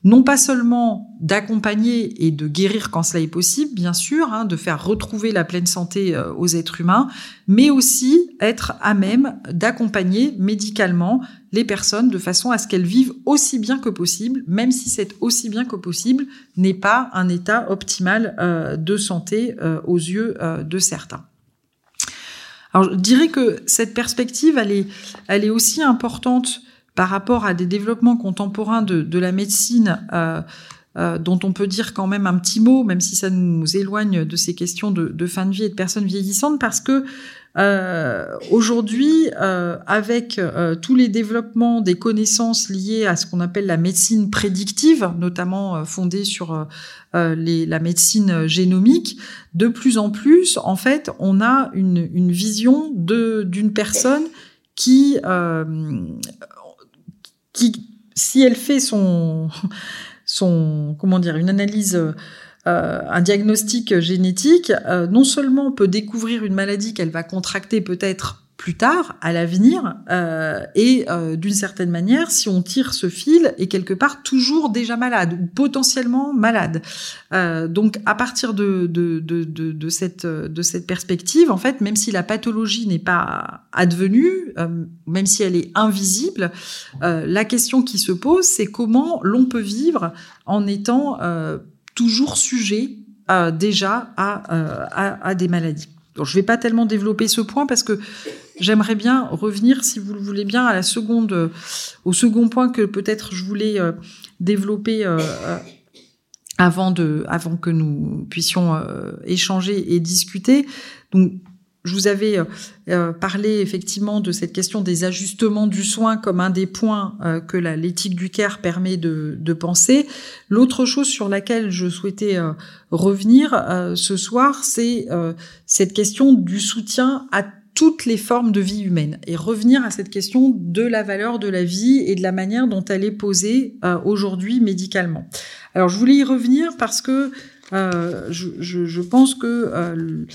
non pas seulement d'accompagner et de guérir quand cela est possible, bien sûr, hein, de faire retrouver la pleine santé euh, aux êtres humains, mais aussi être à même d'accompagner médicalement les personnes de façon à ce qu'elles vivent aussi bien que possible, même si c'est aussi bien que possible n'est pas un état optimal euh, de santé euh, aux yeux de certains. Alors, je dirais que cette perspective, elle est, elle est aussi importante par rapport à des développements contemporains de, de la médecine euh, euh, dont on peut dire quand même un petit mot, même si ça nous éloigne de ces questions de, de fin de vie et de personnes vieillissantes, parce que euh, aujourd'hui, euh, avec euh, tous les développements des connaissances liées à ce qu'on appelle la médecine prédictive, notamment euh, fondée sur les, la médecine génomique, de plus en plus, en fait, on a une, une vision d'une personne qui qui, si elle fait son, son, comment dire, une analyse, euh, un diagnostic génétique, euh, non seulement peut découvrir une maladie qu'elle va contracter peut-être plus tard, à l'avenir, euh, et euh, d'une certaine manière, si on tire ce fil, est quelque part toujours déjà malade ou potentiellement malade. Euh, donc, à partir de, de, de, de, cette, de cette perspective, en fait, même si la pathologie n'est pas advenue, euh, même si elle est invisible, la question qui se pose, c'est comment l'on peut vivre en étant toujours sujet déjà à, à, à des maladies. Donc, je ne vais pas tellement développer ce point parce que j'aimerais bien revenir, si vous le voulez bien, à la seconde, au second point que peut-être je voulais développer avant de, avant que nous puissions échanger et discuter. Donc, je vous avais euh, euh, parlé effectivement de cette question des ajustements du soin comme un des points euh, que l'éthique du care permet de, de penser. L'autre chose sur laquelle je souhaitais revenir ce soir, c'est cette question du soutien à toutes les formes de vie humaine et revenir à cette question de la valeur de la vie et de la manière dont elle est posée aujourd'hui médicalement. Alors je voulais y revenir parce que euh, je, je, je, pense que euh,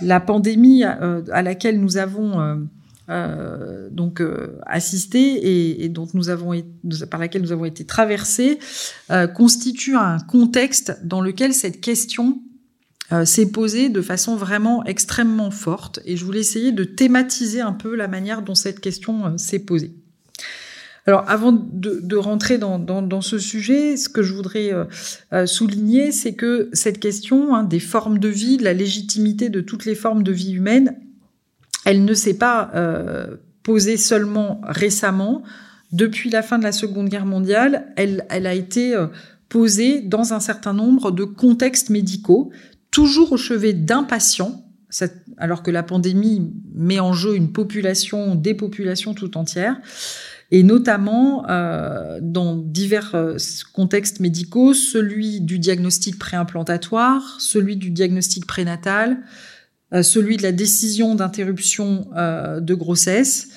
la pandémie euh, à laquelle nous avons euh, donc assisté et, et, dont nous avons par laquelle nous avons été traversés constitue un contexte dans lequel cette question s'est posée de façon vraiment extrêmement forte et je voulais essayer de thématiser un peu la manière dont cette question s'est posée. Alors, avant de, de rentrer dans, dans, dans, ce sujet, ce que je voudrais euh, euh, souligner, c'est que cette question hein, des formes de vie, de la légitimité de toutes les formes de vie humaine, elle ne s'est pas euh, posée seulement récemment. Depuis la fin de la Seconde Guerre mondiale, elle, elle a été euh, posée dans un certain nombre de contextes médicaux, toujours au chevet d'un patient, alors que la pandémie met en jeu une population, des populations tout entières et notamment euh, dans divers euh, contextes médicaux, celui du diagnostic préimplantatoire, celui du diagnostic prénatal, euh, celui de la décision d'interruption de grossesse,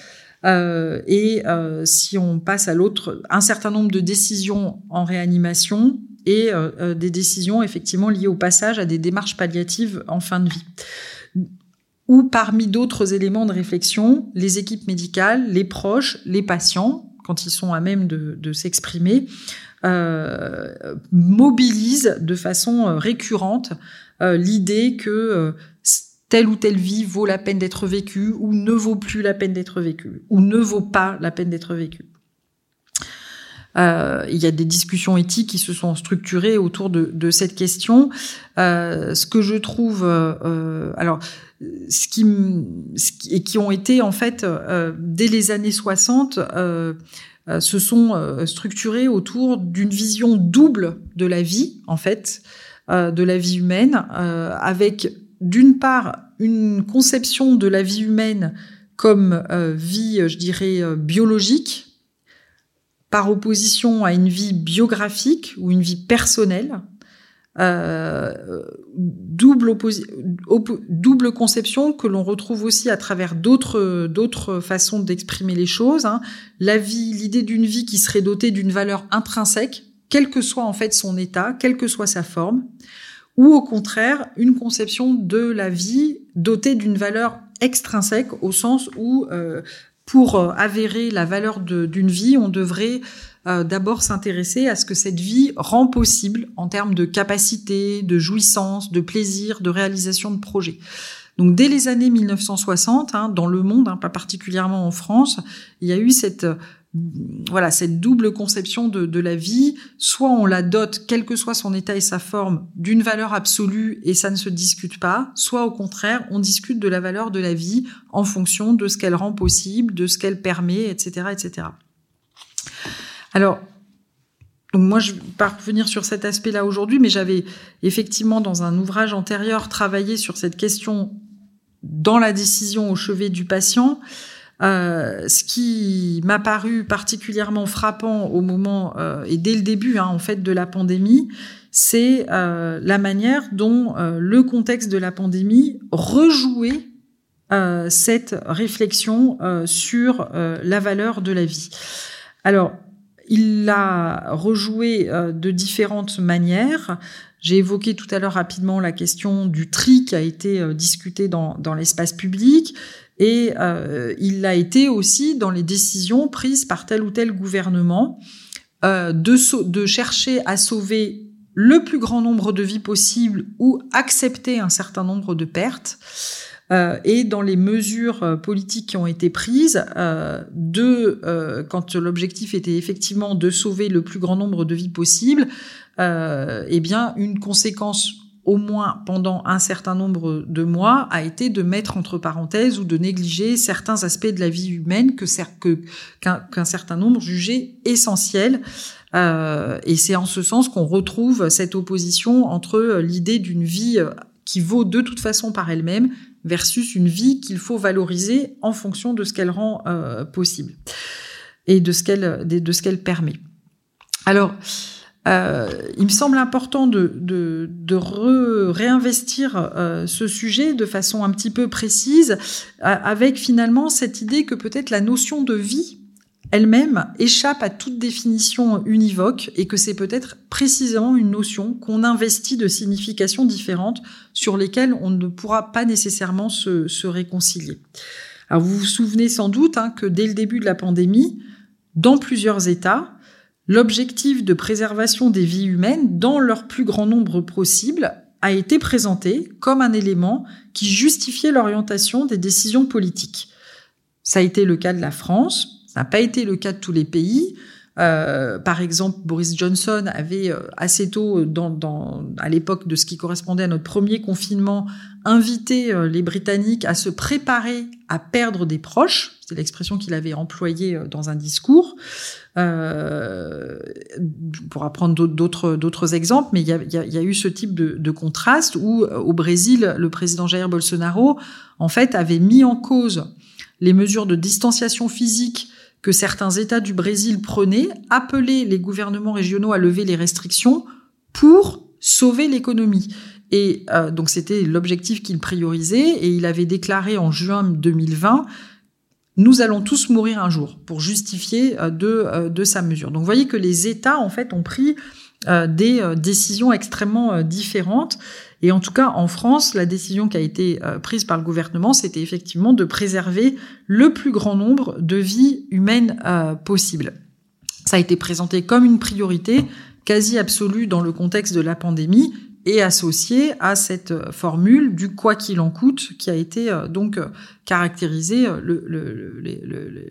et si on passe à l'autre, un certain nombre de décisions en réanimation et des décisions effectivement liées au passage à des démarches palliatives en fin de vie ou parmi d'autres éléments de réflexion, les équipes médicales, les proches, les patients, quand ils sont à même de, s'exprimer, euh, mobilisent de façon euh, récurrente euh, l'idée que telle ou telle vie vaut la peine d'être vécue ou ne vaut plus la peine d'être vécue ou ne vaut pas la peine d'être vécue. Il y a des discussions éthiques qui se sont structurées autour de, cette question. Ce que je trouve, alors, ce qui, et qui ont été en fait euh, dès les années 60 euh, euh, se sont structurés autour d'une vision double de la vie en fait de la vie humaine avec d'une part une conception de la vie humaine comme vie je dirais biologique par opposition à une vie biographique ou une vie personnelle, euh, double, double conception que l'on retrouve aussi à travers d'autres d'autres façons d'exprimer les choses. Hein. La vie, l'idée d'une vie qui serait dotée d'une valeur intrinsèque, quel que soit en fait son état, quelle que soit sa forme, ou au contraire une conception de la vie dotée d'une valeur extrinsèque au sens où euh, pour euh, avérer la valeur d'une vie, on devrait euh, d'abord s'intéresser à ce que cette vie rend possible en termes de capacité, de jouissance, de plaisir, de réalisation de projets. Donc dès les années 1960, hein, dans le monde, hein, pas particulièrement en France, il y a eu cette voilà cette double conception de, de, la vie. Soit on la dote, quel que soit son état et sa forme, d'une valeur absolue et ça ne se discute pas. Soit au contraire, on discute de la valeur de la vie en fonction de ce qu'elle rend possible, de ce qu'elle permet, etc., etc. Alors, moi, je vais pas revenir sur cet aspect-là aujourd'hui, mais j'avais effectivement dans un ouvrage antérieur travaillé sur cette question dans la décision au chevet du patient. Euh, ce qui m'a paru particulièrement frappant au moment euh, et dès le début hein, en fait de la pandémie, c'est euh, la manière dont le contexte de la pandémie rejouait cette réflexion sur la valeur de la vie. Alors, il l'a rejoué de différentes manières. J'ai évoqué tout à l'heure rapidement la question du tri qui a été discuté dans, l'espace public. Et euh, il l'a été aussi dans les décisions prises par tel ou tel gouvernement euh, de, de chercher à sauver le plus grand nombre de vies possible ou accepter un certain nombre de pertes. Euh, et dans les mesures euh, politiques qui ont été prises, euh, de, euh, quand l'objectif était effectivement de sauver le plus grand nombre de vies possible, eh bien, une conséquence au moins pendant un certain nombre de mois, a été de mettre entre parenthèses ou de négliger certains aspects de la vie humaine que qu'un certain nombre jugeaient essentiels. Euh, et c'est en ce sens qu'on retrouve cette opposition entre l'idée d'une vie qui vaut de toute façon par elle-même versus une vie qu'il faut valoriser en fonction de ce qu'elle rend euh, possible et de ce qu'elle permet. Alors, euh, il me semble important de réinvestir euh, ce sujet de façon un petit peu précise, avec finalement cette idée que peut-être la notion de vie elle-même échappe à toute définition univoque et que c'est peut-être précisément une notion qu'on investit de significations différentes sur lesquelles on ne pourra pas nécessairement se, réconcilier. Alors vous vous souvenez sans doute hein, que dès le début de la pandémie, dans plusieurs États, L'objectif de préservation des vies humaines dans leur plus grand nombre possible a été présenté comme un élément qui justifiait l'orientation des décisions politiques. Ça a été le cas de la France, ça n'a pas été le cas de tous les pays. Euh, par exemple, Boris Johnson avait euh, assez tôt, dans, à l'époque de ce qui correspondait à notre premier confinement, invité euh, les Britanniques à se préparer à perdre des proches. C'est l'expression qu'il avait employée dans un discours. Euh, on pourra prendre d'autres exemples, mais il y a, eu ce type de, de contraste où, au Brésil, le président Jair Bolsonaro, en fait, avait mis en cause les mesures de distanciation physique que certains États du Brésil prenaient, appelaient les gouvernements régionaux à lever les restrictions pour sauver l'économie. Et euh, donc c'était l'objectif qu'il priorisait et il avait déclaré en juin 2020 nous allons tous mourir un jour pour justifier euh, de, euh, de sa mesure. Donc vous voyez que les États en fait ont pris des décisions extrêmement différentes et en tout cas, en France, la décision qui a été euh, prise par le gouvernement, c'était effectivement de préserver le plus grand nombre de vies humaines euh, possibles. Ça a été présenté comme une priorité quasi absolue dans le contexte de la pandémie et associé à cette euh, formule du quoi qu'il en coûte qui a été donc caractérisée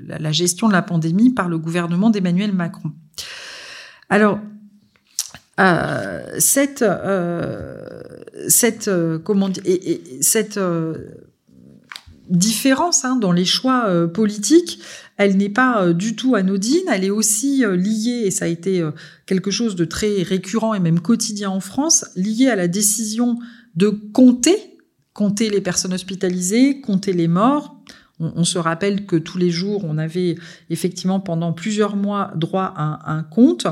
la gestion de la pandémie par le gouvernement d'Emmanuel Macron. Alors, euh, cette euh, cette euh, comment et, cette différence hein, dans les choix politiques, elle n'est pas du tout anodine, elle est aussi liée, et ça a été quelque chose de très récurrent et même quotidien en France, liée à la décision de compter, compter les personnes hospitalisées, compter les morts. On, se rappelle que tous les jours, on avait effectivement pendant plusieurs mois droit à un compte.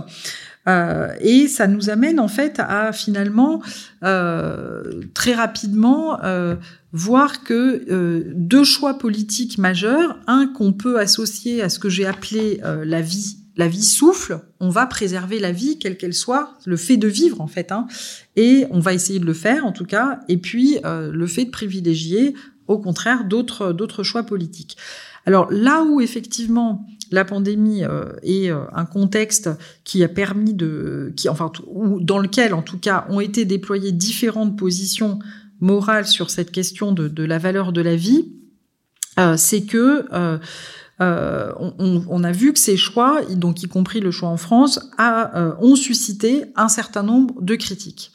Euh, et ça nous amène en fait à finalement euh, très rapidement euh, voir que euh, deux choix politiques majeurs, un qu'on peut associer à ce que j'ai appelé euh, la vie la vie souffle, on va préserver la vie, quelle qu'elle soit, le fait de vivre en fait, hein, et on va essayer de le faire en tout cas, et puis le fait de privilégier au contraire d'autres d'autres choix politiques. Alors là où effectivement la pandémie euh, est euh, un contexte qui a permis de, qui enfin, ou dans lequel en tout cas ont été déployées différentes positions morales sur cette question de, la valeur de la vie, euh, c'est que euh, euh, on, on, a vu que ces choix, donc y compris le choix en France, a, ont suscité un certain nombre de critiques.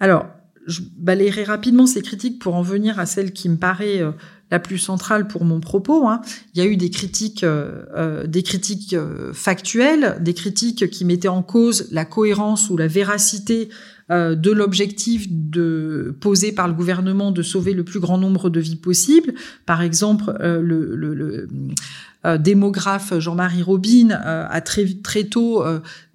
Alors, je balayerai rapidement ces critiques pour en venir à celle qui me paraît la plus centrale pour mon propos. Hein. Il y a eu des critiques, euh, euh des critiques euh, factuelles, des critiques qui mettaient en cause la cohérence ou la véracité euh, de l'objectif de posé par le gouvernement de sauver le plus grand nombre de vies possibles. Par exemple, le, le, le démographe Jean-Marie Robin a très très tôt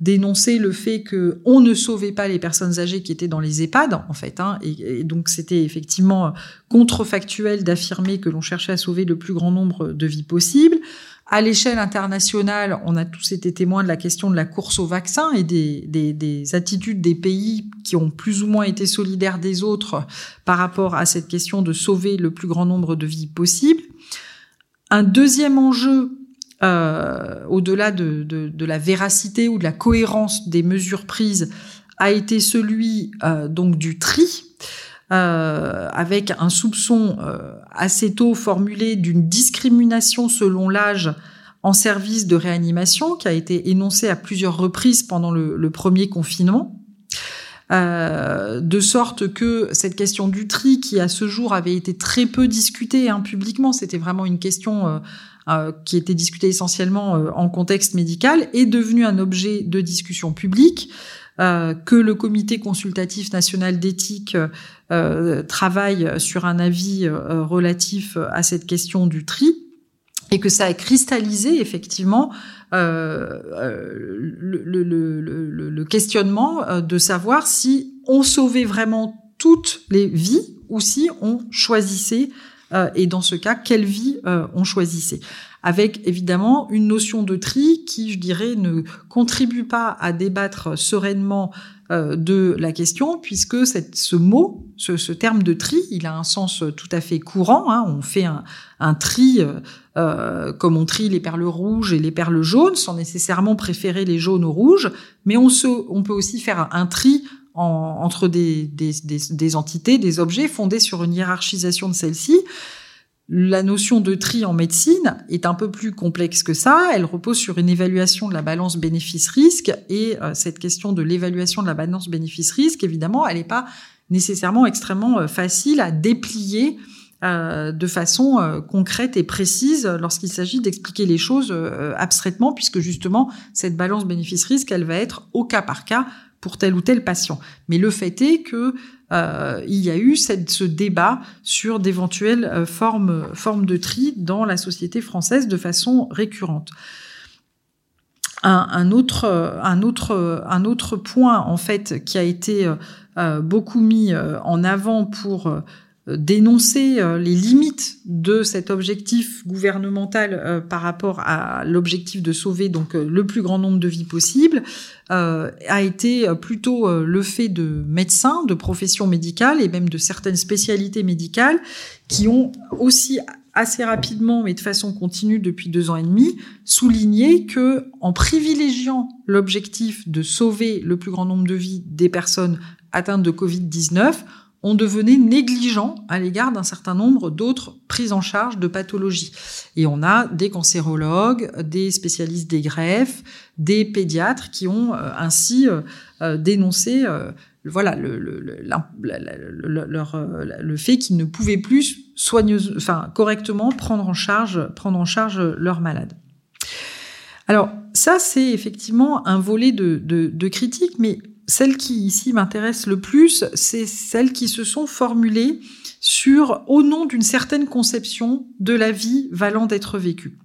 dénoncé le fait que on ne sauvait pas les personnes âgées qui étaient dans les EHPAD en fait hein, et, et, donc c'était effectivement contrefactuel d'affirmer que l'on cherchait à sauver le plus grand nombre de vies possibles. À l'échelle internationale, on a tous été témoins de la question de la course au vaccin et des, des, des, attitudes des pays qui ont plus ou moins été solidaires des autres par rapport à cette question de sauver le plus grand nombre de vies possibles. Un deuxième enjeu, euh, au-delà de, la véracité ou de la cohérence des mesures prises, a été celui euh, du tri euh, avec un soupçon euh, assez tôt formulé d'une discrimination selon l'âge en service de réanimation qui a été énoncé à plusieurs reprises pendant le, premier confinement. de sorte que cette question du tri, qui à ce jour avait été très peu discutée hein, publiquement, c'était vraiment une question qui était discutée essentiellement en contexte médical, est devenue un objet de discussion publique. Euh, que le comité consultatif national d'éthique euh, travaille sur un avis euh, relatif à cette question du tri et que ça a cristallisé effectivement euh, le, questionnement de savoir si on sauvait vraiment toutes les vies ou si on choisissait et dans ce cas quelle vie on choisissait avec évidemment une notion de tri qui, je dirais, ne contribue pas à débattre sereinement euh, de la question, puisque cette, ce mot, ce, ce, terme de tri, il a un sens tout à fait courant. Hein. On fait un, un tri euh, euh, comme on trie les perles rouges et les perles jaunes, sans nécessairement préférer les jaunes aux rouges, mais on, se, on peut aussi faire un tri en, entre des, entités, des objets fondés sur une hiérarchisation de celles-ci. La notion de tri en médecine est un peu plus complexe que ça. Elle repose sur une évaluation de la balance bénéfice-risque et euh, cette question de l'évaluation de la balance bénéfice-risque, évidemment, elle n'est pas nécessairement extrêmement euh, facile à déplier euh, de façon concrète et précise lorsqu'il s'agit d'expliquer les choses abstraitement, puisque justement cette balance bénéfice-risque, elle va être au cas par cas pour tel ou tel patient. Mais le fait est que euh, il y a eu ce débat sur d'éventuelles euh, formes, de tri dans la société française de façon récurrente. Un autre point en fait qui a été euh, beaucoup mis en avant pour dénoncer les limites de cet objectif gouvernemental par rapport à l'objectif de sauver donc le plus grand nombre de vies possible, euh, a été plutôt euh, le fait de médecins, de professions médicales et même de certaines spécialités médicales qui ont aussi assez rapidement, mais de façon continue depuis deux ans et demi, souligné que en privilégiant l'objectif de sauver le plus grand nombre de vies des personnes atteintes de Covid-19, on devenait négligent à l'égard d'un certain nombre d'autres prises en charge de pathologies. Et on a des cancérologues, des spécialistes des greffes, des pédiatres qui ont ainsi dénoncé voilà le, fait qu'ils ne pouvaient plus enfin correctement prendre en charge prendre en charge leurs malades. Alors ça c'est effectivement un volet de, de, de critique, mais celle qui ici m'intéresse le plus, c'est celles qui se sont formulées sur au nom d'une certaine conception de la vie valant d'être vécue.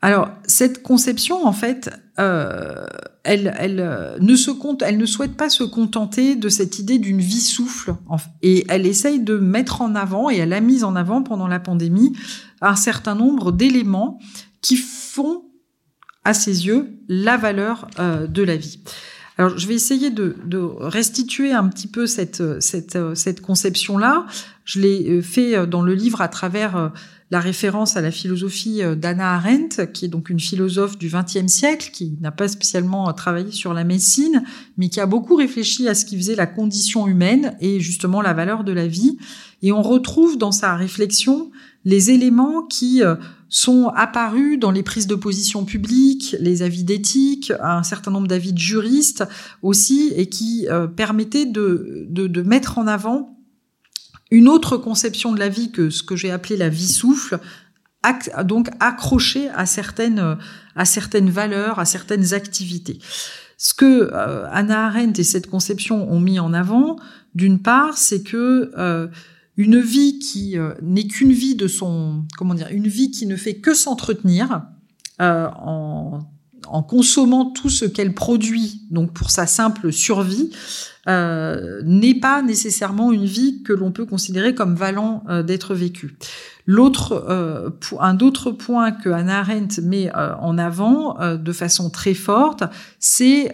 Alors cette conception, en fait, euh, euh, elle ne souhaite pas se contenter de cette idée d'une vie souffle, et elle essaye de mettre en avant, et elle a mis en avant pendant la pandémie, un certain nombre d'éléments qui font, à ses yeux, la valeur euh, de la vie. Alors, je vais essayer de, de restituer un petit peu cette, cette, cette conception-là. Je l'ai fait dans le livre à travers la référence à la philosophie d'Anna Arendt, qui est donc une philosophe du XXe siècle, qui n'a pas spécialement travaillé sur la médecine, mais qui a beaucoup réfléchi à ce qui faisait la condition humaine et justement la valeur de la vie. Et on retrouve dans sa réflexion les éléments qui sont apparus dans les prises de position publiques, les avis d'éthique, un certain nombre d'avis de juristes aussi, et qui euh, permettaient de, de, mettre en avant une autre conception de la vie que ce que j'ai appelé la vie souffle, donc accrochée à certaines, à certaines valeurs, à certaines activités. Ce que euh, Anna Arendt et cette conception ont mis en avant, d'une part, c'est que euh, une vie qui euh, n'est qu'une vie de son, comment dire, une vie qui ne fait que s'entretenir euh, en, en, consommant tout ce qu'elle produit, donc pour sa simple survie, euh, n'est pas nécessairement une vie que l'on peut considérer comme valant euh, d'être vécue. L'autre, euh, un autre point que Hannah Arendt met en avant de façon très forte, c'est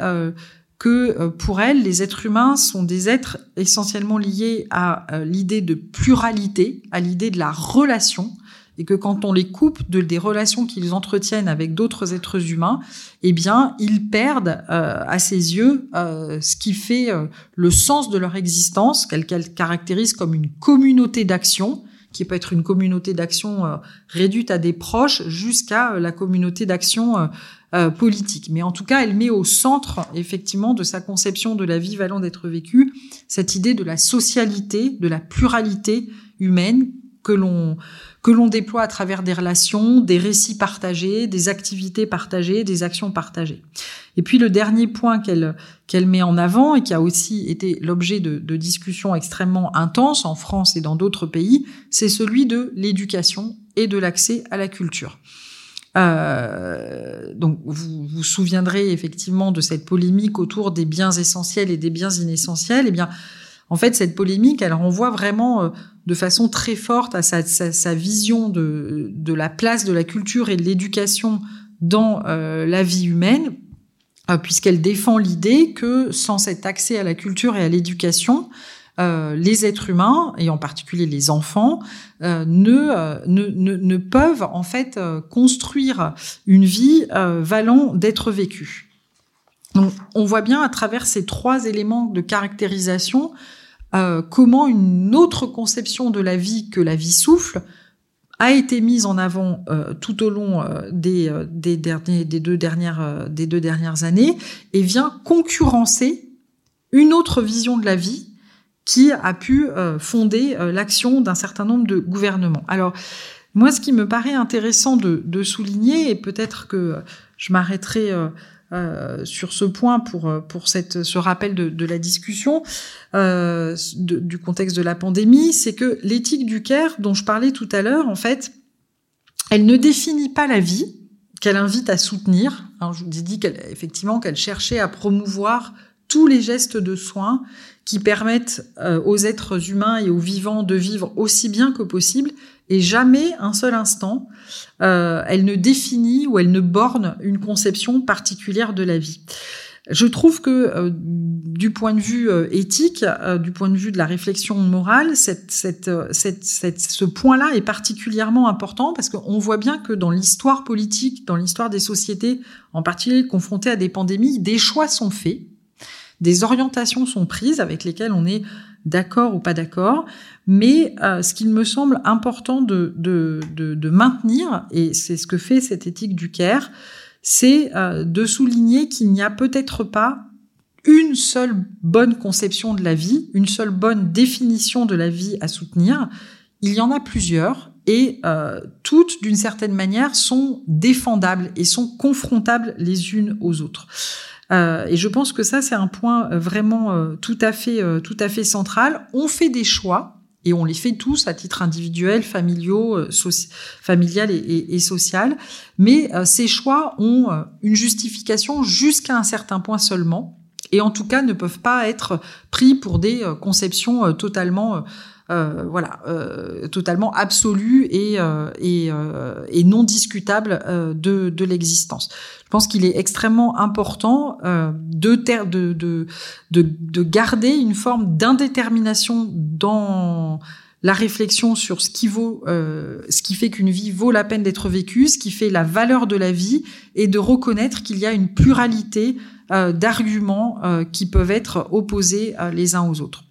que euh, pour elle, les êtres humains sont des êtres essentiellement liés à euh, l'idée de pluralité, à l'idée de la relation, et que quand on les coupe de, des relations qu'ils entretiennent avec d'autres êtres humains, eh bien, ils perdent euh, à ses yeux ce qui fait le sens de leur existence, qu'elle caractérise comme une communauté d'action, qui peut être une communauté d'action réduite à des proches, jusqu'à la communauté d'action politique. Mais en tout cas, elle met au centre, effectivement, de sa conception de la vie valant d'être vécue, cette idée de la socialité, de la pluralité humaine que l'on que l'on déploie à travers des relations, des récits partagés, des activités partagées, des actions partagées. Et puis le dernier point qu'elle qu'elle met en avant et qui a aussi été l'objet de, de discussions extrêmement intenses en France et dans d'autres pays, c'est celui de l'éducation et de l'accès à la culture. Euh, donc vous vous souviendrez effectivement de cette polémique autour des biens essentiels et des biens inessentiels. Eh bien, en fait, cette polémique, elle renvoie vraiment euh, de façon très forte à sa, sa, sa vision de, de, la place de la culture et de l'éducation dans euh, la vie humaine, puisqu'elle défend l'idée que sans cet accès à la culture et à l'éducation, euh, les êtres humains, et en particulier les enfants, euh, ne, ne, peuvent en fait construire une vie valant d'être vécue. Donc, on voit bien à travers ces trois éléments de caractérisation euh, comment une autre conception de la vie que la vie souffle a été mise en avant euh, tout au long euh, des deux dernières années et vient concurrencer une autre vision de la vie qui a pu fonder l'action d'un certain nombre de gouvernements. Alors, moi, ce qui me paraît intéressant de, souligner, et peut-être que je m'arrêterai euh, sur ce point pour euh, pour cette ce rappel de, la discussion euh, du contexte de la pandémie, c'est que l'éthique du care dont je parlais tout à l'heure, en fait, elle ne définit pas la vie qu'elle invite à soutenir. Je vous ai dit qu'elle effectivement qu'elle cherchait à promouvoir tous les gestes de soins qui permettent euh, aux êtres humains et aux vivants de vivre aussi bien que possible et jamais un seul instant euh, elle ne définit ou elle ne borne une conception particulière de la vie. Je trouve que euh, du point de vue euh, éthique, euh, du point de vue de la réflexion morale, cette, cette, cette, ce point-là est particulièrement important parce qu'on voit bien que dans l'histoire politique, dans l'histoire des sociétés, en particulier confrontées à des pandémies, des choix sont faits, des orientations sont prises avec lesquelles on est d'accord ou pas d'accord, mais euh, ce qu'il me semble important de, de, de, de maintenir, et c'est ce que fait cette éthique du care, c'est euh, de souligner qu'il n'y a peut-être pas une seule bonne conception de la vie, une seule bonne définition de la vie à soutenir. Il y en a plusieurs et euh, toutes, d'une certaine manière, sont défendables et sont confrontables les unes aux autres. Euh, et je pense que ça, c'est un point euh, vraiment euh, tout à fait, tout à fait central. On fait des choix. Et on les fait tous à titre individuel, familial et, social. Mais ces choix ont une justification jusqu'à un certain point seulement, et en tout cas ne peuvent pas être pris pour des conceptions totalement euh, voilà, euh, totalement absolu et, euh, non discutable de, l'existence. Je pense qu'il est extrêmement important de, garder une forme d'indétermination dans la réflexion sur ce qui vaut, ce qui fait qu'une vie vaut la peine d'être vécue, ce qui fait la valeur de la vie, et de reconnaître qu'il y a une pluralité d'arguments qui peuvent être opposés les uns aux autres.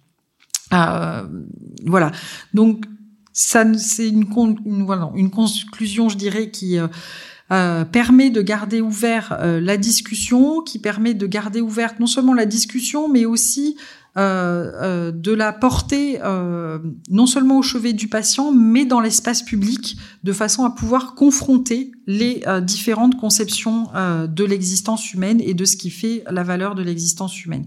Voilà. Donc c'est une, conclusion, je dirais, qui euh, euh, permet de garder ouvert euh, la discussion, qui permet de garder ouverte non seulement la discussion, mais aussi de la porter non seulement au chevet du patient, mais dans l'espace public, de façon à pouvoir confronter les différentes conceptions de l'existence humaine et de ce qui fait la valeur de l'existence humaine.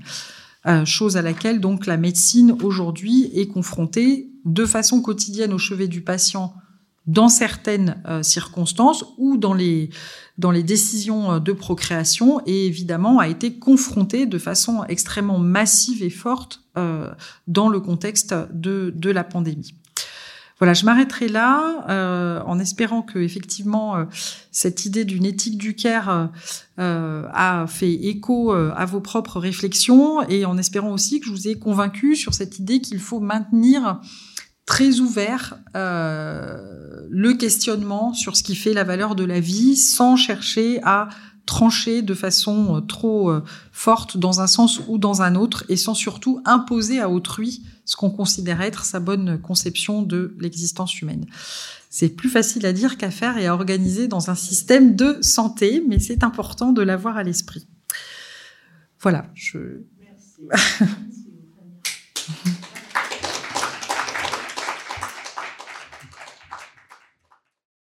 Euh, chose à laquelle donc la médecine aujourd'hui est confrontée de façon quotidienne au chevet du patient dans certaines euh, circonstances ou dans les dans les décisions euh, de procréation et évidemment a été confrontée de façon extrêmement massive et forte dans le contexte de de la pandémie. Voilà, je m'arrêterai là euh, en espérant que effectivement euh, cette idée d'une éthique du care euh, a fait écho à vos propres réflexions et en espérant aussi que je vous ai convaincu sur cette idée qu'il faut maintenir très ouvert le questionnement sur ce qui fait la valeur de la vie sans chercher à trancher de façon trop forte dans un sens ou dans un autre et sans surtout imposer à autrui ce qu'on considère être sa bonne conception de l'existence humaine. C'est plus facile à dire qu'à faire et à organiser dans un système de santé, mais c'est important de l'avoir à l'esprit. Voilà. Merci.